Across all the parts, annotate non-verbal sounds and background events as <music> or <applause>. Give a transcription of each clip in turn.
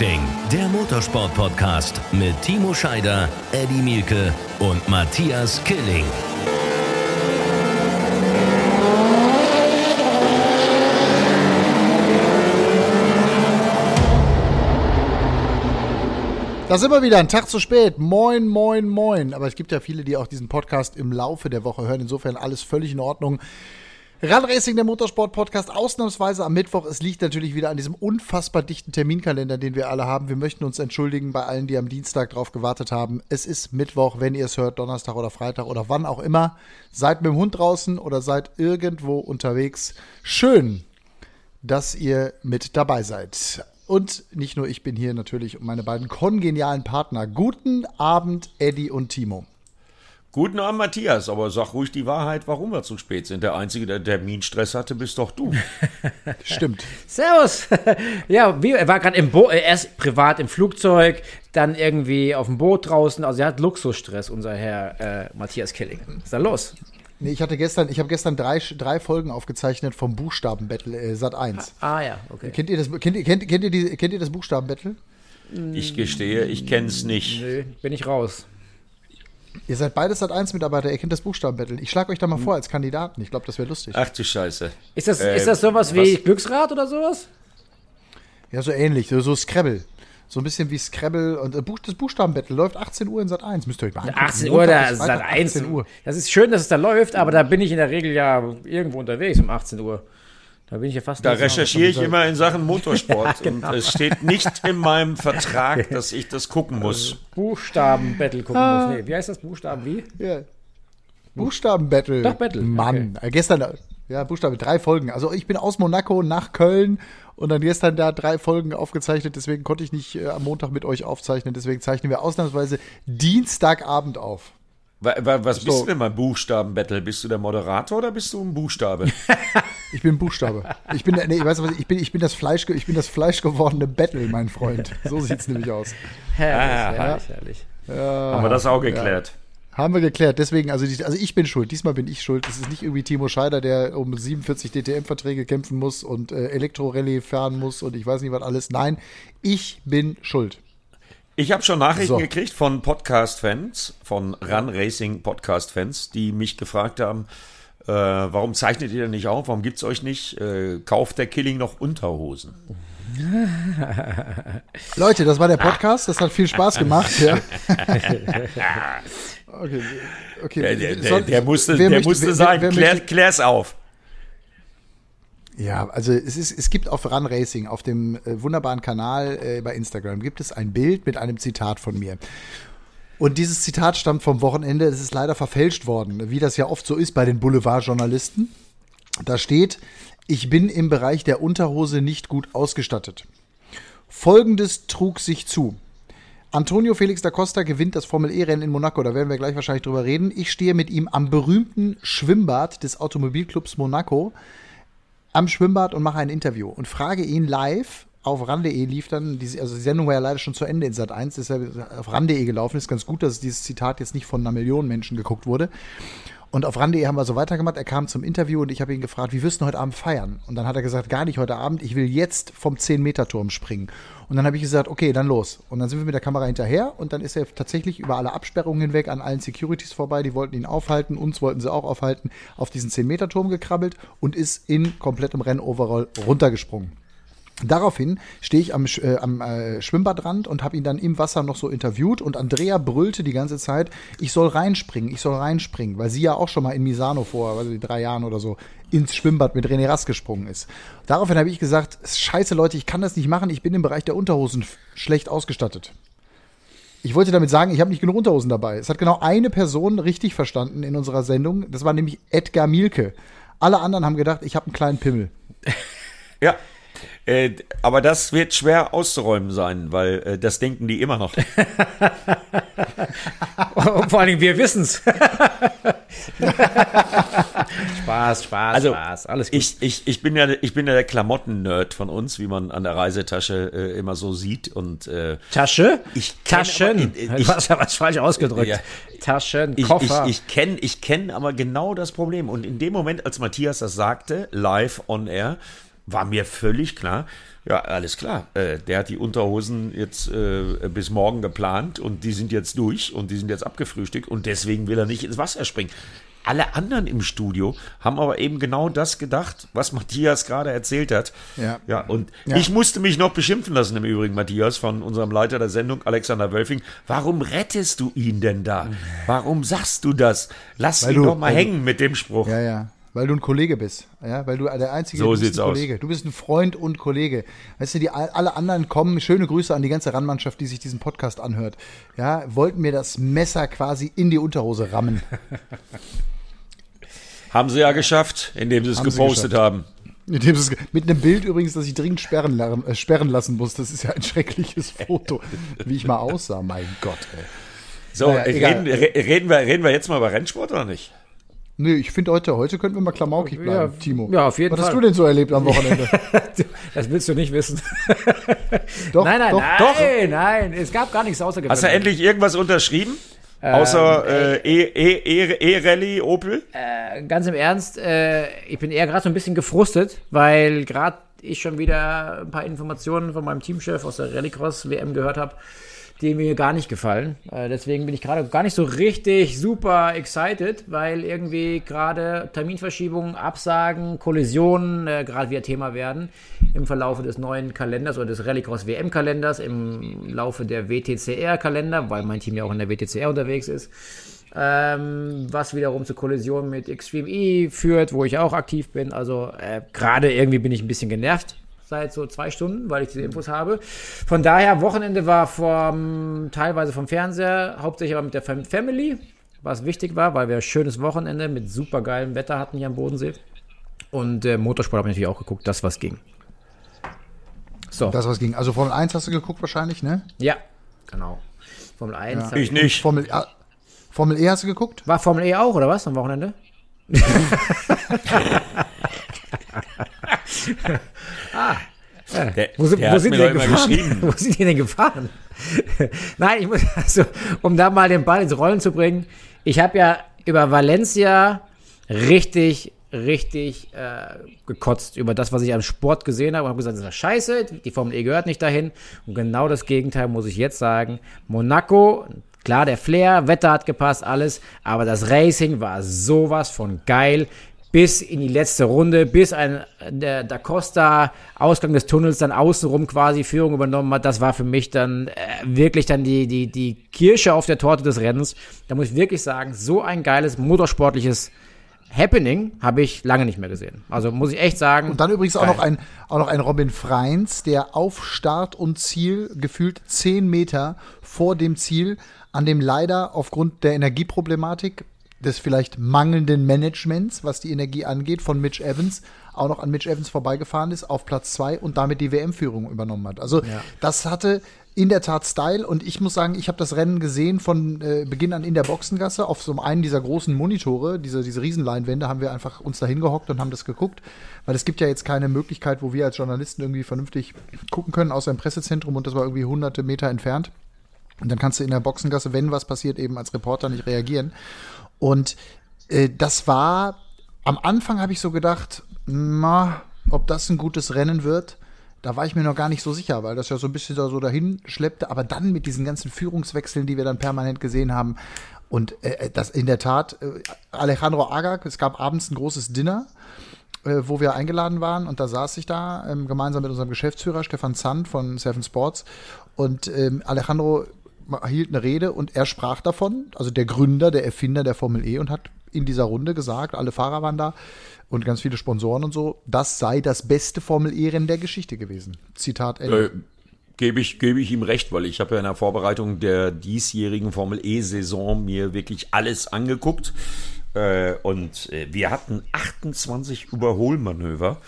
Racing, der Motorsport-Podcast mit Timo Scheider, Eddie Mielke und Matthias Killing. Da sind wir wieder, ein Tag zu spät. Moin, moin, moin. Aber es gibt ja viele, die auch diesen Podcast im Laufe der Woche hören. Insofern alles völlig in Ordnung. Run Racing, der Motorsport-Podcast, ausnahmsweise am Mittwoch. Es liegt natürlich wieder an diesem unfassbar dichten Terminkalender, den wir alle haben. Wir möchten uns entschuldigen bei allen, die am Dienstag drauf gewartet haben. Es ist Mittwoch, wenn ihr es hört, Donnerstag oder Freitag oder wann auch immer. Seid mit dem Hund draußen oder seid irgendwo unterwegs. Schön, dass ihr mit dabei seid. Und nicht nur ich bin hier natürlich und meine beiden kongenialen Partner. Guten Abend, Eddie und Timo. Guten Abend, Matthias, aber sag ruhig die Wahrheit, warum wir zu spät sind. Der Einzige, der Terminstress hatte, bist doch du. <laughs> Stimmt. Servus. <laughs> Ja, wie, er war gerade im Boot, erst privat im Flugzeug, dann irgendwie auf dem Boot draußen. Also er hat Luxusstress, unser Herr äh, Matthias Killing. Was ist da los? Nee, ich hatte gestern, ich habe gestern drei, drei Folgen aufgezeichnet vom Buchstabenbattle äh, Sat 1. Ah ja, okay. Kennt ihr das, kennt, ihr- kennt, kennt, ihr die, kennt ihr das Buchstabenbattle? Ich gestehe, ich kenn's nicht. Nö, bin ich raus. Ihr seid beide Sat 1 Mitarbeiter, ihr kennt das Buchstabenbattle. Ich schlage euch da mal vor als Kandidaten. Ich glaube, das wäre lustig. Ach du Scheiße. Ist das, Äh, ist das sowas wie was? Glücksrad oder sowas? Ja, so ähnlich, so, so Scrabble. So ein bisschen wie Scrabble und äh, Buch, das Buchstabenbattle läuft 18 Uhr in Sat 1. Müsst ihr euch mal angucken. 18 Uhr, Montag da bis Sat Freitag, 1. 18 Uhr. Das ist schön, dass es da läuft, aber da bin ich in der Regel ja irgendwo unterwegs um 18 Uhr. Da bin ich ja fast Da recherchiere ich immer in Sachen Motorsport <laughs> genau. und es steht nicht in meinem Vertrag, <laughs> dass ich das gucken muss. Buchstaben-Battle gucken Ah. muss. Nee, wie heißt das? Buchstaben wie? Ja. Buchstabenbattle. Doch, Battle, Mann, äh, gestern, äh, ja, Buchstabe, drei Folgen. Also ich bin aus Monaco nach Köln und dann gestern da drei Folgen aufgezeichnet, deswegen konnte ich nicht äh, am Montag mit euch aufzeichnen, deswegen zeichnen wir ausnahmsweise Dienstagabend auf. Wa- wa- Was bist So. du denn beim Buchstabenbattle? Bist du der Moderator oder bist du ein Buchstabe? <laughs> Ich bin Buchstabe. Ich bin, nee, ich weiß was, ich bin, ich bin das Fleisch, ich bin das fleischgewordene Battle, mein Freund. So sieht's nämlich aus. Herrlich, Ah, herrlich, herrlich. Haben wir das auch geklärt? Haben wir geklärt. Deswegen, also, also ich bin schuld. Diesmal bin ich schuld. Das ist nicht irgendwie Timo Scheider, der um 47 DTM-Verträge kämpfen muss und äh, Elektrorallye fahren muss und ich weiß nicht was alles. Nein, ich bin schuld. Ich habe schon Nachrichten So. gekriegt von Podcast-Fans, von Run Racing Podcast-Fans, die mich gefragt haben, äh, warum zeichnet ihr denn nicht auf? Warum gibt's euch nicht? Äh, kauft der Killing noch Unterhosen? <laughs> Leute, das war der Podcast. Das hat viel Spaß gemacht. Ja. <laughs> Okay, okay. Der, der, der, der musste, wer der möchte- musste wer- sein. wer Klär, möchte- klär's auf. Ja, also es, ist, es gibt auf Run Racing, auf dem äh, wunderbaren Kanal äh, bei Instagram, gibt es ein Bild mit einem Zitat von mir. Und dieses Zitat stammt vom Wochenende. Es ist leider verfälscht worden, wie das ja oft so ist bei den Boulevardjournalisten. Da steht, ich bin im Bereich der Unterhose nicht gut ausgestattet. Folgendes trug sich zu. Antonio Felix da Costa gewinnt das Formel-E-Rennen in Monaco, da werden wir gleich wahrscheinlich drüber reden. Ich stehe mit ihm am berühmten Schwimmbad des Automobilclubs Monaco am Schwimmbad und mache ein Interview und frage ihn live auf ran.de lief dann, die, also die Sendung war ja leider schon zu Ende in Sat 1, ist ja auf ran.de gelaufen, ist ganz gut, dass dieses Zitat jetzt nicht von einer Million Menschen geguckt wurde. Und auf ran.de haben wir so weitergemacht, er kam zum Interview und ich habe ihn gefragt, wie wirst du heute Abend feiern? Und dann hat er gesagt, gar nicht heute Abend, ich will jetzt vom 10-Meter-Turm springen. Und dann habe ich gesagt, okay, dann los. Und dann sind wir mit der Kamera hinterher und dann ist er tatsächlich über alle Absperrungen hinweg an allen Securities vorbei, die wollten ihn aufhalten, uns wollten sie auch aufhalten, auf diesen 10-Meter-Turm gekrabbelt und ist in komplettem Rennoverall runtergesprungen. Daraufhin stehe ich am, äh, am äh, Schwimmbadrand und habe ihn dann im Wasser noch so interviewt und Andrea brüllte die ganze Zeit, ich soll reinspringen, ich soll reinspringen, weil sie ja auch schon mal in Misano vor ich, drei Jahren oder so ins Schwimmbad mit René Rast gesprungen ist. Daraufhin habe ich gesagt, scheiße Leute, ich kann das nicht machen, ich bin im Bereich der Unterhosen schlecht ausgestattet. Ich wollte damit sagen, ich habe nicht genug Unterhosen dabei. Es hat genau eine Person richtig verstanden in unserer Sendung, das war nämlich Edgar Mielke. Alle anderen haben gedacht, ich habe einen kleinen Pimmel. Ja. Äh, aber das wird schwer auszuräumen sein, weil äh, das denken die immer noch. Und <laughs> vor allen Dingen, wir wissen's. <laughs> Spaß, Spaß, Also, Spaß. Alles gut. Ich, ich, ich, bin ja, ich bin ja der Klamotten-Nerd von uns, wie man an der Reisetasche äh, immer so sieht. Und äh, Tasche? Ich Taschen. aber- ich- du hast ja was falsch ausgedrückt. Ja. Taschen, ich, ich, Koffer. ich kenne ich kenn aber genau das Problem. Und in dem Moment, als Matthias das sagte, live on air, war mir völlig klar, ja, alles klar. Äh, der hat die Unterhosen jetzt äh, bis morgen geplant und die sind jetzt durch und die sind jetzt abgefrühstückt und deswegen will er nicht ins Wasser springen. Alle anderen im Studio haben aber eben genau das gedacht, was Matthias gerade erzählt hat. Ja. Ja, und Ja. ich musste mich noch beschimpfen lassen im Übrigen, Matthias, von unserem Leiter der Sendung, Alexander Wölfing. Warum rettest du ihn denn da? Warum sagst du das? Lass Weil ihn du- doch mal du- hängen mit dem Spruch. Ja, ja. Weil du ein Kollege bist. Ja, weil du der einzige So du bist sieht's ein aus. Kollege. Du bist ein Freund und Kollege. Weißt du, die alle anderen kommen, schöne Grüße an die ganze Randmannschaft, die sich diesen Podcast anhört. Ja, wollten mir das Messer quasi in die Unterhose rammen. <laughs> Haben sie ja geschafft, indem sie es Haben sie gepostet geschafft. haben. Mit, dem es- mit einem Bild übrigens, das ich dringend sperren, äh, sperren lassen muss. Das ist ja ein schreckliches <laughs> Foto, wie ich mal aussah. Mein Gott, ey. So, Naja, reden, re- reden, wir, reden wir jetzt mal über Rennsport oder nicht? Nö, ich finde heute, heute könnten wir mal klamaukig bleiben, Ja, Timo. ja, auf jeden Was hast Fall. du denn so erlebt am Wochenende? <laughs> Das willst du nicht wissen. <laughs> doch, nein, nein, doch, nein, doch. nein. Es gab gar nichts außergewöhnliches. Hast du endlich irgendwas unterschrieben? Außer äh, E- E- E- E-Rallye Opel? ganz im Ernst, äh, ich bin eher gerade so ein bisschen gefrustet, weil gerade ich schon wieder ein paar Informationen von meinem Teamchef aus der Rallycross-WM gehört habe, die mir gar nicht gefallen. Äh, deswegen bin ich gerade gar nicht so richtig super excited, weil irgendwie gerade Terminverschiebungen, Absagen, Kollisionen äh, gerade wieder Thema werden im Verlaufe des neuen Kalenders oder des Rallycross-WM-Kalenders, im Laufe der WTCR-Kalender, weil mein Team ja auch in der WTCR unterwegs ist ähm, was wiederum zu Kollisionen mit Extreme E führt, wo ich auch aktiv bin. Also äh, gerade irgendwie bin ich ein bisschen genervt seit so zwei Stunden, weil ich diese Infos habe. Von daher, Wochenende war vom, teilweise vom Fernseher, hauptsächlich aber mit der Fam Family, was wichtig war, weil wir ein schönes Wochenende mit super geilem Wetter hatten hier am Bodensee. Und äh, Motorsport habe ich natürlich auch geguckt, das was ging. So, Das, was ging. Also Formel 1 hast du geguckt wahrscheinlich, ne? ja, genau. Formel 1. hab Ich nicht. Formel, Formel E hast du geguckt? War Formel E auch, oder was, am Wochenende? <laughs> Der, Wo, sind- der wo sind denn gefahren? <laughs> wo sind die denn gefahren? <laughs> Nein, ich muss, also, um da mal den Ball ins Rollen zu bringen, ich habe ja über Valencia richtig, richtig äh, gekotzt über das, was ich am Sport gesehen habe und habe gesagt, das ist scheiße, die Formel E gehört nicht dahin. Und genau das Gegenteil muss ich jetzt sagen. Monaco, klar, der Flair, Wetter hat gepasst, alles, aber das Racing war sowas von geil bis in die letzte Runde, bis ein der Da Costa Ausgang des Tunnels dann außenrum quasi Führung übernommen hat. Das war für mich dann äh, wirklich dann die, die, die Kirsche auf der Torte des Rennens. Da muss ich wirklich sagen, so ein geiles motorsportliches Happening habe ich lange nicht mehr gesehen. Also muss ich echt sagen. Und dann übrigens auch noch ein, auch noch ein Robin Freins, der auf Start und Ziel gefühlt zehn Meter vor dem Ziel, an dem leider aufgrund der Energieproblematik des vielleicht mangelnden Managements, was die Energie angeht, von Mitch Evans, auch noch an Mitch Evans vorbeigefahren ist, auf Platz zwei und damit die WM-Führung übernommen hat. Also das hatte in der Tat Style und ich muss sagen, ich habe das Rennen gesehen von äh, Beginn an in der Boxengasse auf so einem dieser großen Monitore, diese, diese Riesenleinwände, haben wir einfach uns da hingehockt und haben das geguckt, weil es gibt ja jetzt keine Möglichkeit, wo wir als Journalisten irgendwie vernünftig gucken können, außer im Pressezentrum und das war irgendwie hunderte Meter entfernt. Und dann kannst du in der Boxengasse, wenn was passiert, eben als Reporter nicht reagieren. Und äh, das war, am Anfang habe ich so gedacht, na, ob das ein gutes Rennen wird. Da war ich mir noch gar nicht so sicher, weil das ja so ein bisschen da so dahin schleppte. Aber dann mit diesen ganzen Führungswechseln, die wir dann permanent gesehen haben. Und äh, das in der Tat, äh, Alejandro Agag, es gab abends ein großes Dinner, äh, wo wir eingeladen waren. Und da saß ich da ähm, gemeinsam mit unserem Geschäftsführer Stefan Zand von Seven Sports. Und ähm, Alejandro hielt eine Rede und er sprach davon, also der Gründer, der Erfinder der Formel E und hat in dieser Runde gesagt, alle Fahrer waren da und ganz viele Sponsoren und so, das sei das beste Formel E-Rennen der Geschichte gewesen. Zitat Ende. Äh, Gebe ich, gebe ich ihm recht, weil ich habe ja in der Vorbereitung der diesjährigen Formel E-Saison mir wirklich alles angeguckt. Äh, und äh, wir hatten 28 Überholmanöver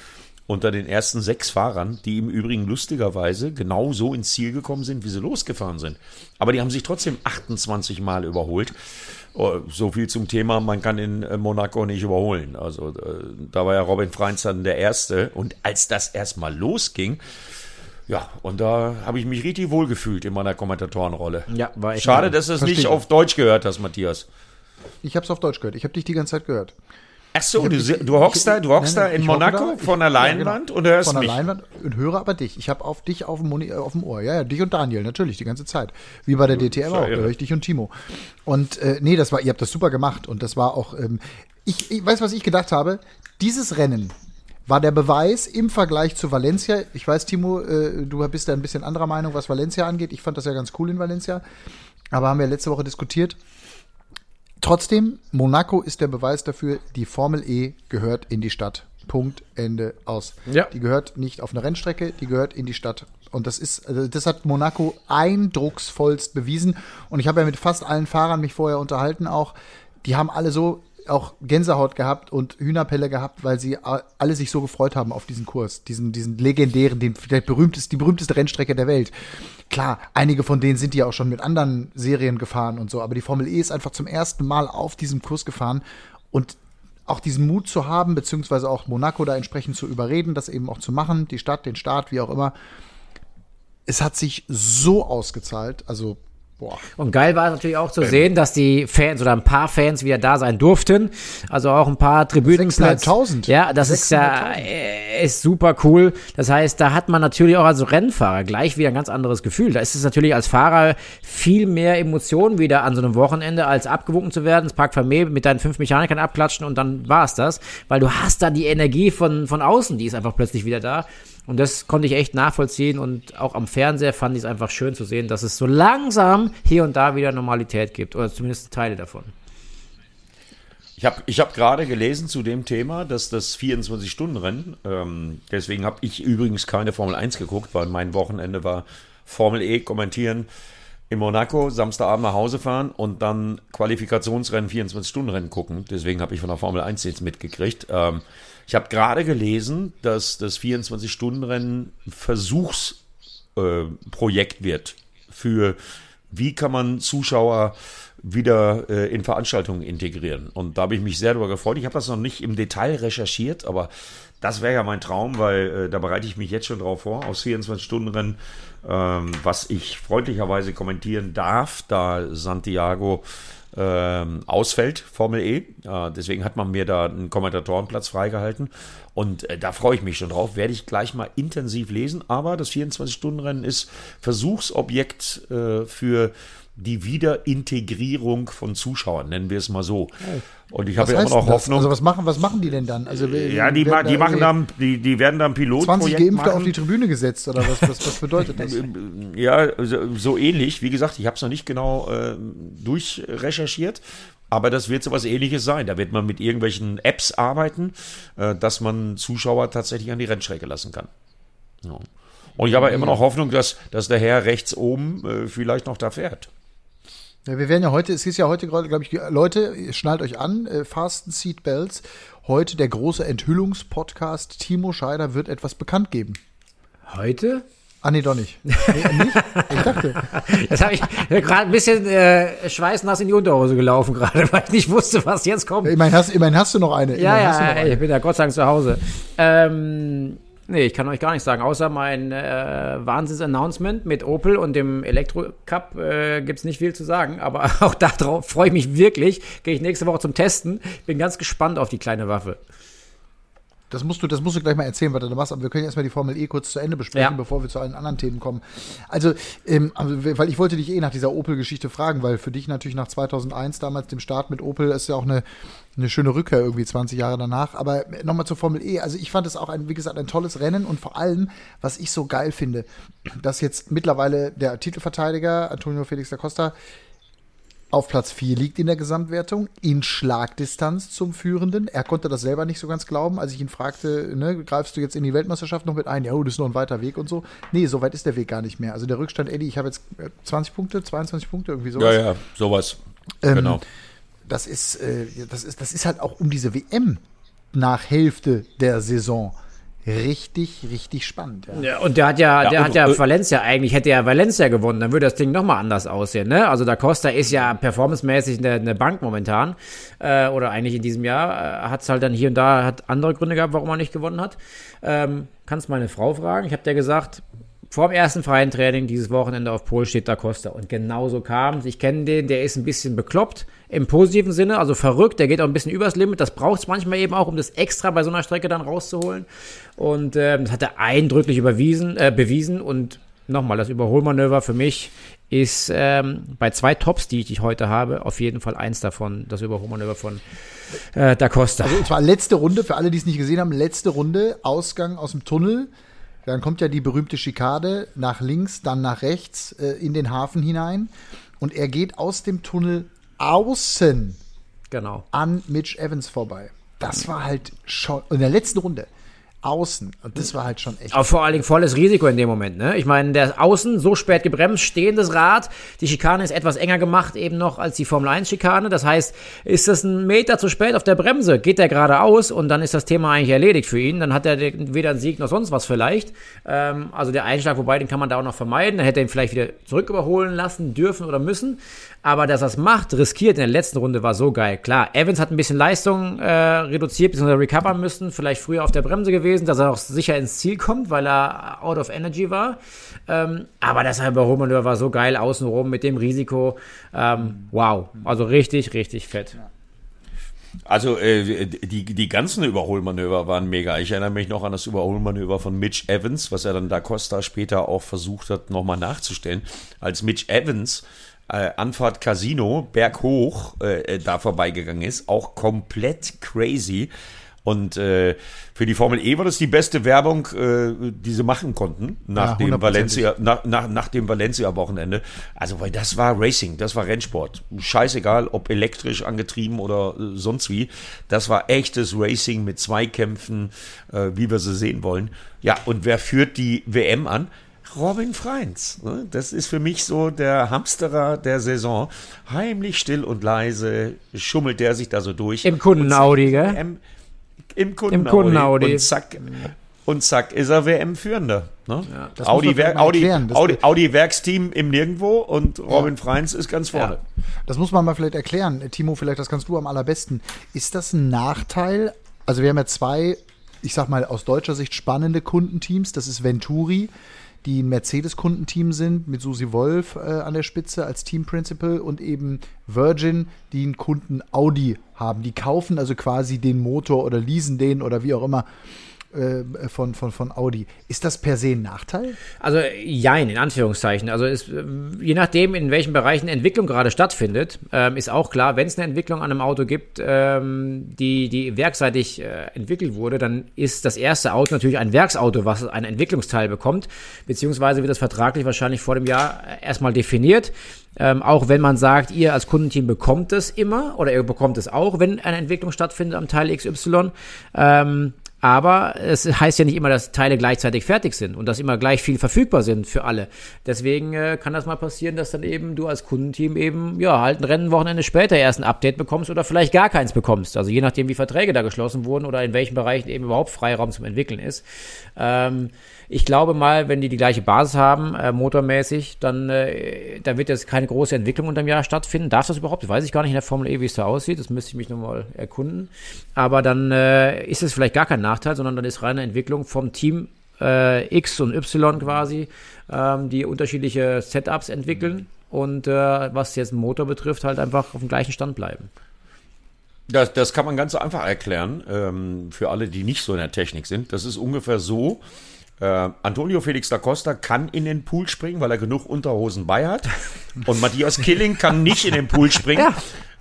unter den ersten sechs Fahrern, die im Übrigen lustigerweise genau so ins Ziel gekommen sind, wie sie losgefahren sind. Aber die haben sich trotzdem 28 Mal überholt. Oh, So viel zum Thema, man kann in äh, Monaco nicht überholen. Also äh, da war ja Robin Freins dann der Erste. Und als das erstmal losging, ja, und da habe ich mich richtig wohl gefühlt in meiner Kommentatorenrolle. Ja, war echt Schade, dass du es nicht auf Deutsch gehört hast, Matthias. Ich habe es auf Deutsch gehört. Ich habe dich die ganze Zeit gehört. Ach so, du, du hockst da, du hockst da in Monaco da, vor ja, Leinwand genau. und hörst Von der mich. Leinwand und höre aber dich. Ich habe auf dich auf dem, Moni, auf dem Ohr. Ja, ja, dich und Daniel, natürlich, die ganze Zeit. Wie bei der DTM auch, höre ich dich und Timo. Und äh, nee, das war, ihr habt das super gemacht. Und das war auch, ähm, ich, ich weiß, was ich gedacht habe. Dieses Rennen war der Beweis im Vergleich zu Valencia. Ich weiß, Timo, äh, du bist da ein bisschen anderer Meinung, was Valencia angeht. Ich fand das ja ganz cool in Valencia. Aber haben wir letzte Woche diskutiert. Trotzdem, Monaco ist der Beweis dafür, die Formel E gehört in die Stadt. Punkt, Ende, aus. Ja. Die gehört nicht auf eine Rennstrecke, die gehört in die Stadt. Und das ist, also das hat Monaco eindrucksvollst bewiesen. Und ich habe ja mit fast allen Fahrern mich vorher unterhalten auch. Die haben alle so auch Gänsehaut gehabt und Hühnerpelle gehabt, weil sie alle sich so gefreut haben auf diesen Kurs, diesen, diesen legendären, den vielleicht berühmtest, die berühmteste Rennstrecke der Welt. Klar, einige von denen sind ja auch schon mit anderen Serien gefahren und so, aber die Formel E ist einfach zum ersten Mal auf diesem Kurs gefahren und auch diesen Mut zu haben, beziehungsweise auch Monaco da entsprechend zu überreden, das eben auch zu machen, die Stadt, den Staat, wie auch immer. Es hat sich so ausgezahlt, also boah. Und geil war es natürlich auch zu sehen, dass die Fans oder ein paar Fans wieder da sein durften. Also auch ein paar Tribünenplatz. 6.500. Ja, das ist ja 6.500. äh, ist super cool. Das heißt, da hat man natürlich auch als Rennfahrer gleich wieder ein ganz anderes Gefühl. Da ist es natürlich als Fahrer viel mehr Emotionen wieder an so einem Wochenende, als abgewunken zu werden, ins Park Vermeer mit deinen fünf Mechanikern abklatschen und dann war es das. Weil du hast da die Energie von, von außen, die ist einfach plötzlich wieder da. Und das konnte ich echt nachvollziehen und auch am Fernseher fand ich es einfach schön zu sehen, dass es so langsam hier und da wieder Normalität gibt oder zumindest Teile davon. Ich habe ich hab gerade gelesen zu dem Thema, dass das 24-Stunden-Rennen, ähm, deswegen habe ich übrigens keine Formel 1 geguckt, weil mein Wochenende war Formel E kommentieren in Monaco, Samstagabend nach Hause fahren und dann Qualifikationsrennen, 24-Stunden-Rennen gucken. Deswegen habe ich von der Formel 1 jetzt mitgekriegt. Ähm, ich habe gerade gelesen, dass das 24-Stunden-Rennen Versuchsprojekt äh, wird für wie kann man Zuschauer wieder äh, in Veranstaltungen integrieren. Und da habe ich mich sehr darüber gefreut. Ich habe das noch nicht im Detail recherchiert, aber das wäre ja mein Traum, weil äh, da bereite ich mich jetzt schon drauf vor, aus 24-Stunden-Rennen, ähm, was ich freundlicherweise kommentieren darf, da Santiago ähm, ausfällt, Formel E. Äh, deswegen hat man mir da einen Kommentatorenplatz freigehalten. Und äh, da freue ich mich schon drauf. Werde ich gleich mal intensiv lesen. Aber das 24-Stunden-Rennen ist Versuchsobjekt äh, für die Wiederintegrierung von Zuschauern, nennen wir es mal so. Und ich habe ja immer noch denn das? Hoffnung. Also was machen, was machen die denn dann? Also ja, die, ma werden die machen dann, die, die werden dann 20 Pilotprojekt Geimpfte auf machen. die Tribüne gesetzt oder was, was, was bedeutet das? <laughs> Ja, so, so ähnlich. Wie gesagt, ich habe es noch nicht genau äh, durchrecherchiert. Aber das wird sowas ähnliches sein. Da wird man mit irgendwelchen Apps arbeiten, äh, dass man Zuschauer tatsächlich an die Rennstrecke lassen kann. Ja. Und ich habe ja immer noch Hoffnung, dass, dass der Herr rechts oben äh, vielleicht noch da fährt. Ja, wir werden ja heute, es ist ja heute gerade, glaube ich, Leute, schnallt euch an, äh, Fasten Seatbelts. Heute der große Enthüllungspodcast Timo Scheider wird etwas bekannt geben. Heute? Ah, nee, doch nicht. <laughs> Nee, nicht? Ich dachte. Das habe ich gerade ein bisschen äh, schweißnass in die Unterhose gelaufen gerade, <laughs> weil ich nicht wusste, was jetzt kommt. Immerhin hast, immerhin hast du noch eine. Ja, du noch ja, eine. ich bin ja Gott sei Dank zu Hause. Ähm, nee, ich kann euch gar nicht sagen, außer mein äh, Wahnsinns-Announcement mit Opel und dem Elektro-Cup äh, gibt es nicht viel zu sagen, aber <laughs> auch darauf freue ich mich wirklich. Gehe ich nächste Woche zum Testen. Bin ganz gespannt auf die kleine Waffe. Das musst du, das musst du gleich mal erzählen, was du da machst. Aber wir können erstmal die Formel E kurz zu Ende besprechen, Ja. bevor wir zu allen anderen Themen kommen. Also, ähm, also, weil ich wollte dich eh nach dieser Opel-Geschichte fragen, weil für dich natürlich nach 2001 damals dem Start mit Opel ist ja auch eine, eine schöne Rückkehr irgendwie 20 Jahre danach. Aber nochmal zur Formel E. Also ich fand es auch ein, wie gesagt, ein tolles Rennen und vor allem, was ich so geil finde, dass jetzt mittlerweile der Titelverteidiger Antonio Felix da Costa auf Platz 4 liegt in der Gesamtwertung, in Schlagdistanz zum Führenden. Er konnte das selber nicht so ganz glauben, als ich ihn fragte, ne, greifst du jetzt in die Weltmeisterschaft noch mit ein? Ja, oh, das ist noch ein weiter Weg und so. Nee, so weit ist der Weg gar nicht mehr. Also der Rückstand, Eddie, ich habe jetzt äh, 20 Punkte, 22 Punkte, irgendwie sowas. Ja, ja, sowas. Ähm, genau. Das ist, äh, das ist, das ist halt auch um diese WM nach Hälfte der Saison richtig, richtig spannend. Ja. Ja, und der hat ja, Ja, der und- hat ja äh, Valencia eigentlich, hätte er Valencia gewonnen, dann würde das Ding nochmal anders aussehen, ne? Also da Costa ist ja performancemäßig eine, eine Bank momentan, äh, oder eigentlich in diesem Jahr, äh, hat es halt dann hier und da, hat andere Gründe gehabt, warum er nicht gewonnen hat. Ähm, kannst meine Frau fragen, ich habe der gesagt, vor dem ersten freien Training dieses Wochenende auf Pol steht Da Costa. Und genauso kam es. Ich kenne den, der ist ein bisschen bekloppt im positiven Sinne, also verrückt. Der geht auch ein bisschen übers Limit. Das braucht es manchmal eben auch, um das extra bei so einer Strecke dann rauszuholen. Und äh, das hat er eindrücklich überwiesen, äh, bewiesen. Und nochmal, das Überholmanöver für mich ist ähm, bei zwei Tops, die ich heute habe, auf jeden Fall eins davon, das Überholmanöver von äh, Da Costa. Also, und zwar letzte Runde, für alle, die es nicht gesehen haben, letzte Runde, Ausgang aus dem Tunnel. Dann kommt ja die berühmte Schikade nach links, dann nach rechts äh, in den Hafen hinein. Und er geht aus dem Tunnel außen genau. an Mitch Evans vorbei. Das war halt schon in der letzten Runde außen. Und das war halt schon echt. Aber vor allen Dingen volles Risiko in dem Moment. Ne? Ich meine, der Außen so spät gebremst, stehendes Rad. Die Schikane ist etwas enger gemacht eben noch als die Formel 1 Schikane. Das heißt, ist das ein Meter zu spät auf der Bremse, geht der geradeaus und dann ist das Thema eigentlich erledigt für ihn. Dann hat er weder einen Sieg noch sonst was vielleicht. Ähm, also der Einschlag, wobei den kann man da auch noch vermeiden. Dann hätte er ihn vielleicht wieder zurück überholen lassen dürfen oder müssen. Aber dass er es macht, riskiert in der letzten Runde war so geil. Klar, Evans hat ein bisschen Leistung äh, reduziert bzw. recovern müssen, vielleicht früher auf der Bremse gewesen, dass er auch sicher ins Ziel kommt, weil er out of energy war. Ähm, aber das Überholmanöver war so geil außenrum mit dem Risiko. Ähm, wow, also richtig, richtig fett. Also äh, die, die ganzen Überholmanöver waren mega. Ich erinnere mich noch an das Überholmanöver von Mitch Evans, was er dann da Costa später auch versucht hat, nochmal nachzustellen. Als Mitch Evans äh, Anfahrt Casino berghoch äh, da vorbeigegangen ist. Auch komplett crazy. Und äh, für die Formel E war das die beste Werbung, äh, die sie machen konnten nach ja, dem Valencia, nach, nach, nach dem Valencia-Wochenende. Also, weil das war Racing, das war Rennsport. Scheißegal, ob elektrisch angetrieben oder äh, sonst wie. Das war echtes Racing mit Zweikämpfen, äh, wie wir sie sehen wollen. Ja, und wer führt die WM an? Robin Freins. Ne? Das ist für mich so der Hamsterer der Saison. Heimlich, still und leise schummelt der sich da so durch. Im Kunden-Audi, gell? Im, im Kunden-Audi. Und zack, und zack ist er WM-Führender. Ne? Ja, Audi, Wer Audi, Audi, Audi, Werksteam im Nirgendwo und Robin ja. Freins ist ganz vorne. Ja. Das muss man mal vielleicht erklären. Timo, vielleicht das kannst du am allerbesten. Ist das ein Nachteil? Also wir haben ja zwei, ich sag mal aus deutscher Sicht spannende Kundenteams. Das ist Venturi, die ein Mercedes-Kundenteam sind, mit Susi Wolf äh, an der Spitze als Team Principal und eben Virgin, die einen Kunden Audi haben. Die kaufen also quasi den Motor oder leasen den oder wie auch immer äh, von, von, von Audi. Ist das per se ein Nachteil? Also jein, in Anführungszeichen. Also ist, äh, je nachdem, in welchen Bereichen Entwicklung gerade stattfindet, ähm, ist auch klar, wenn es eine Entwicklung an einem Auto gibt, ähm, die, die werkseitig äh, entwickelt wurde, dann ist das erste Auto natürlich ein Werksauto, was einen Entwicklungsteil bekommt, beziehungsweise wird das vertraglich wahrscheinlich vor dem Jahr erstmal definiert. Ähm, auch wenn man sagt, ihr als Kundenteam bekommt es immer oder ihr bekommt es auch, wenn eine Entwicklung stattfindet am Teil XY. Ähm, aber es heißt ja nicht immer, dass Teile gleichzeitig fertig sind und dass immer gleich viel verfügbar sind für alle. Deswegen äh, kann das mal passieren, dass dann eben du als Kundenteam eben, ja, halt ein Rennenwochenende später erst ein Update bekommst oder vielleicht gar keins bekommst. Also je nachdem, wie Verträge da geschlossen wurden oder in welchen Bereichen eben überhaupt Freiraum zum Entwickeln ist. Ähm, ich glaube mal, wenn die die gleiche Basis haben, äh, motormäßig, dann äh, da wird jetzt keine große Entwicklung unterm Jahr stattfinden. Darf das überhaupt? Weiß ich gar nicht in der Formel E, wie es da aussieht. Das müsste ich mich nochmal erkunden. Aber dann äh, ist es vielleicht gar kein Nachteil, sondern dann ist reine Entwicklung vom Team äh, X und Y quasi, ähm, die unterschiedliche Setups entwickeln und äh, was jetzt den Motor betrifft, halt einfach auf dem gleichen Stand bleiben. Das, das kann man ganz einfach erklären, ähm, für alle, die nicht so in der Technik sind. Das ist ungefähr so, äh, Antonio Felix da Costa kann in den Pool springen, weil er genug Unterhosen bei hat. Und Matthias Killing kann nicht in den Pool springen, <laughs> ja.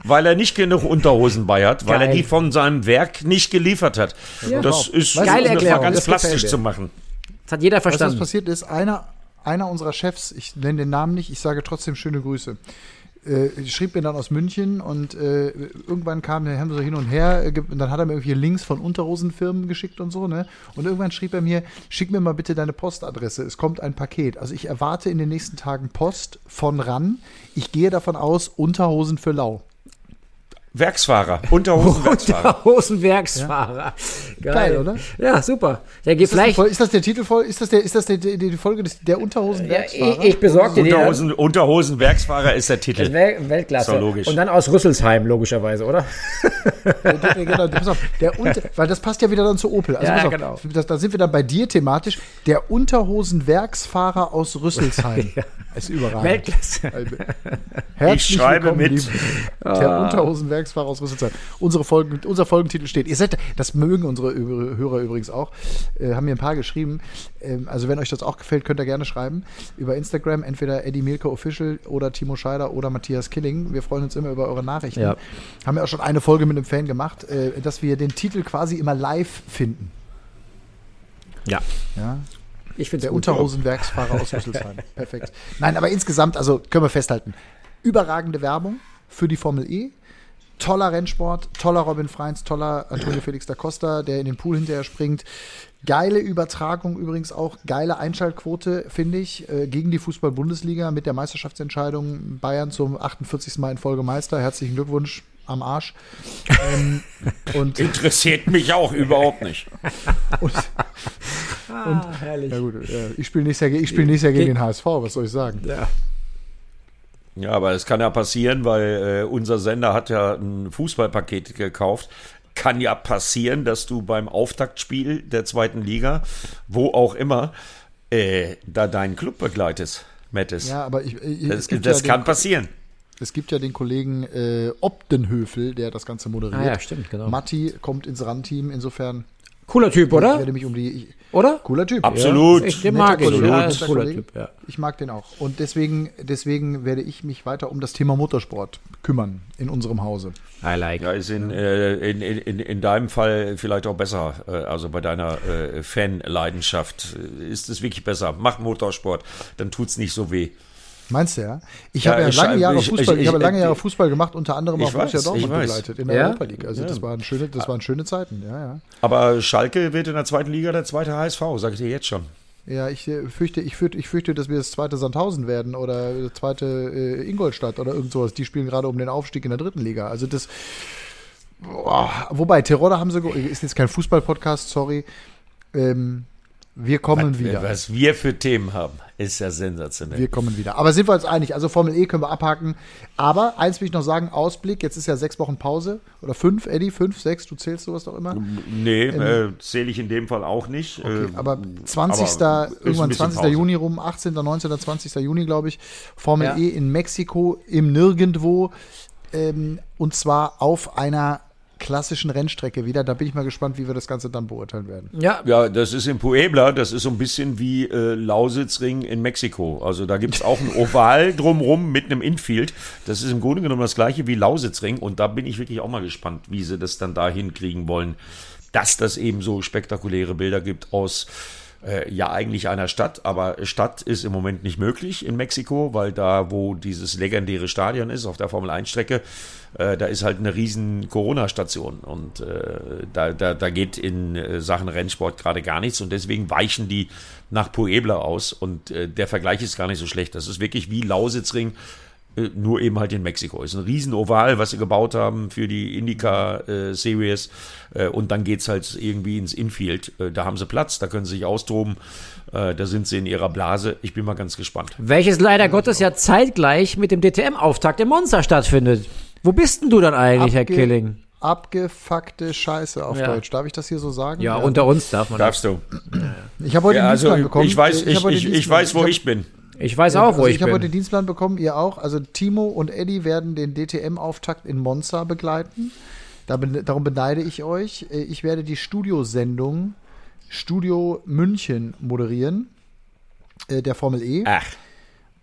weil er nicht genug Unterhosen bei hat, weil Geil. er die von seinem Werk nicht geliefert hat. Ja. Das ist Geile Erklärung. ganz plastisch zu machen. Das hat jeder verstanden. Was passiert ist, einer, einer unserer Chefs, ich nenne den Namen nicht, ich sage trotzdem schöne Grüße äh, schrieb mir dann aus München und äh, irgendwann kam der haben so hin und her äh, und dann hat er mir irgendwie Links von Unterhosenfirmen geschickt und so, ne? Und irgendwann schrieb er mir, schick mir mal bitte deine Postadresse, es kommt ein Paket. Also ich erwarte in den nächsten Tagen Post von RAN. Ich gehe davon aus, Unterhosen für Lau. Werksfahrer, Unterhosenwerksfahrer. <laughs> Unterhosenwerksfahrer. Geil. Geil, oder? Ja, super. Der geht Ist das, die vielleicht. Fol- ist das der Titel voll? Ist das, der, ist das der, die, die Folge des, der Ja, Unterhosenwerksfahrer? ich, ich besorge dir den. Unterhosen, Unterhosenwerksfahrer ist der Titel. Wel Weltklasse. Doch logisch. Und dann aus Rüsselsheim, logischerweise, oder? Der, der, genau, pass auf, der Unter, <laughs> weil das passt ja wieder dann zu Opel. Also Ja, pass auf, genau. das, da sind wir dann bei dir thematisch. Der Unterhosenwerksfahrer aus Rüsselsheim. <laughs> Ist überragend. Weltklasse. Herzlich Ich schreibe willkommen, mit. liebe- Der Unterhosenwerksfahrer aus Rüsselsheim. Unsere Folgen, unser Folgentitel steht. Ihr seid, das mögen unsere Hörer übrigens auch. Äh, haben mir ein paar geschrieben. Ähm, also wenn euch das auch gefällt, könnt ihr gerne schreiben. Über Instagram, entweder Eddie Mielke Official oder Timo Scheider oder Matthias Killing. Wir freuen uns immer über eure Nachrichten. Ja. Haben ja auch schon eine Folge mit einem Fan gemacht, äh, dass wir den Titel quasi immer live finden. Ja. Ja, Ich finde der. Unterhosenwerksfahrer aus Rüsselsheim. Perfekt. Nein, aber insgesamt, also können wir festhalten, überragende Werbung für die Formel E. Toller Rennsport, toller Robin Freins, toller Antonio Felix da Costa, der in den Pool hinterher springt. Geile Übertragung übrigens auch, geile Einschaltquote, finde ich, äh, gegen die Fußball-Bundesliga mit der Meisterschaftsentscheidung Bayern zum 48. Mal in Folge Meister. Herzlichen Glückwunsch am Arsch. Ähm, <laughs> und, Interessiert mich auch überhaupt nicht. <laughs> und Ah, herrlich. ja gut, äh, ich spiele nächstes, Jahr ich spiel nächstes Jahr gegen den HSV, was soll ich sagen? Ja. Ja, aber es kann ja passieren, weil äh, unser Sender hat ja ein Fußballpaket gekauft. Kann ja passieren, dass du beim Auftaktspiel der zweiten Liga, wo auch immer, äh, da deinen Club begleitest, Mattes. Ja, aber ich, ich, das das ja kann den, passieren. Es gibt ja den Kollegen äh, Obdenhöfel, der das Ganze moderiert. Ah ja, stimmt, genau. Matti kommt ins RAN-Team, insofern Cooler Typ, ich oder? werde mich um die. Ich, Oder? cooler Typ. Absolut. Ich, den Netter mag ich. Ja, cooler Kollege. Typ, ja. Ich mag den auch. Und deswegen, deswegen werde ich mich weiter um das Thema Motorsport kümmern in unserem Hause. I like. Ja, ist in, äh, in, in, in deinem Fall vielleicht auch besser. Äh, also bei deiner äh, Fanleidenschaft ist es wirklich besser. Mach Motorsport, dann tut's nicht so weh. Meinst du ja? Ich Ja, habe ja ich- lange Jahre ich- Fußball, ich, ich- habe lange ich- Jahre Fußball gemacht, unter anderem Ich auch Borussia Dortmund ich begleitet in der Ja? Europa League. Also das waren schöne, das waren schöne Zeiten. Ja, ja. Aber Schalke wird in der zweiten Liga der zweite HSV, sag ich dir jetzt schon. Ja, ich äh, fürchte, ich fürchte, ich fürchte, dass wir das zweite Sandhausen werden oder das zweite äh, Ingolstadt oder irgend sowas. Die spielen gerade um den Aufstieg in der dritten Liga. Also das. Boah, wobei, Terodde haben sie, ist jetzt kein Fußball-Podcast, sorry. Ähm, wir kommen wieder. Was wir für Themen haben, ist ja sensationell. Wir kommen wieder. Aber sind wir uns einig? Also Formel E können wir abhaken. Aber eins will ich noch sagen: Ausblick. Jetzt ist ja sechs Wochen Pause. Oder fünf, Eddie? Fünf, sechs? Du zählst sowas doch immer. nee, äh, zähle ich in dem Fall auch nicht. Okay, äh, aber 20. aber irgendwann bisschen 20. Pause. Juni rum, 18., 19., 20. Juni, glaube ich. Formel Ja. E in Mexiko im Nirgendwo. Ähm, und zwar auf einer klassischen Rennstrecke wieder. Da bin ich mal gespannt, wie wir das Ganze dann beurteilen werden. Ja, Ja, das ist in Puebla, das ist so ein bisschen wie äh, Lausitzring in Mexiko. Also da gibt es auch ein <laughs> Oval drumrum mit einem Infield. Das ist im Grunde genommen das gleiche wie Lausitzring. Und da bin ich wirklich auch mal gespannt, wie sie das dann da hinkriegen wollen, dass das eben so spektakuläre Bilder gibt aus äh, ja eigentlich einer Stadt. Aber Stadt ist im Moment nicht möglich in Mexiko, weil da, wo dieses legendäre Stadion ist, auf der Formel-1-Strecke, äh, da ist halt eine riesen Corona-Station und äh, da, da, da geht in äh, Sachen Rennsport gerade gar nichts und deswegen weichen die nach Puebla aus und äh, der Vergleich ist gar nicht so schlecht. Das ist wirklich wie Lausitzring, äh, nur eben halt in Mexiko. Ist ein riesen Oval, was sie gebaut haben für die Indica äh, äh, und dann geht's halt irgendwie ins Infield. Äh, da haben sie Platz, da können sie sich austoben, äh, da sind sie in ihrer Blase. Ich bin mal ganz gespannt. welches leider Gottes ja zeitgleich mit dem DTM-Auftakt im Monster stattfindet. Wo bist denn du dann eigentlich, Herr Abge- Killing? Abgefuckte Scheiße auf Ja. Deutsch. Darf ich das hier so sagen? Ja, unter uns darf man. das. Darfst du? Ich habe heute Ja, den also Dienstplan bekommen. ich weiß, ich, ich, ich Dienstplan- weiß, wo ich bin. Ich weiß auch, wo also ich, ich habe heute bin. den Dienstplan bekommen, ihr auch. Also Timo und Eddie werden den DTM-Auftakt in Monza begleiten. Darum beneide ich euch. Äh, Ich werde die Studiosendung Studio München moderieren, äh, der Formel E. Ach,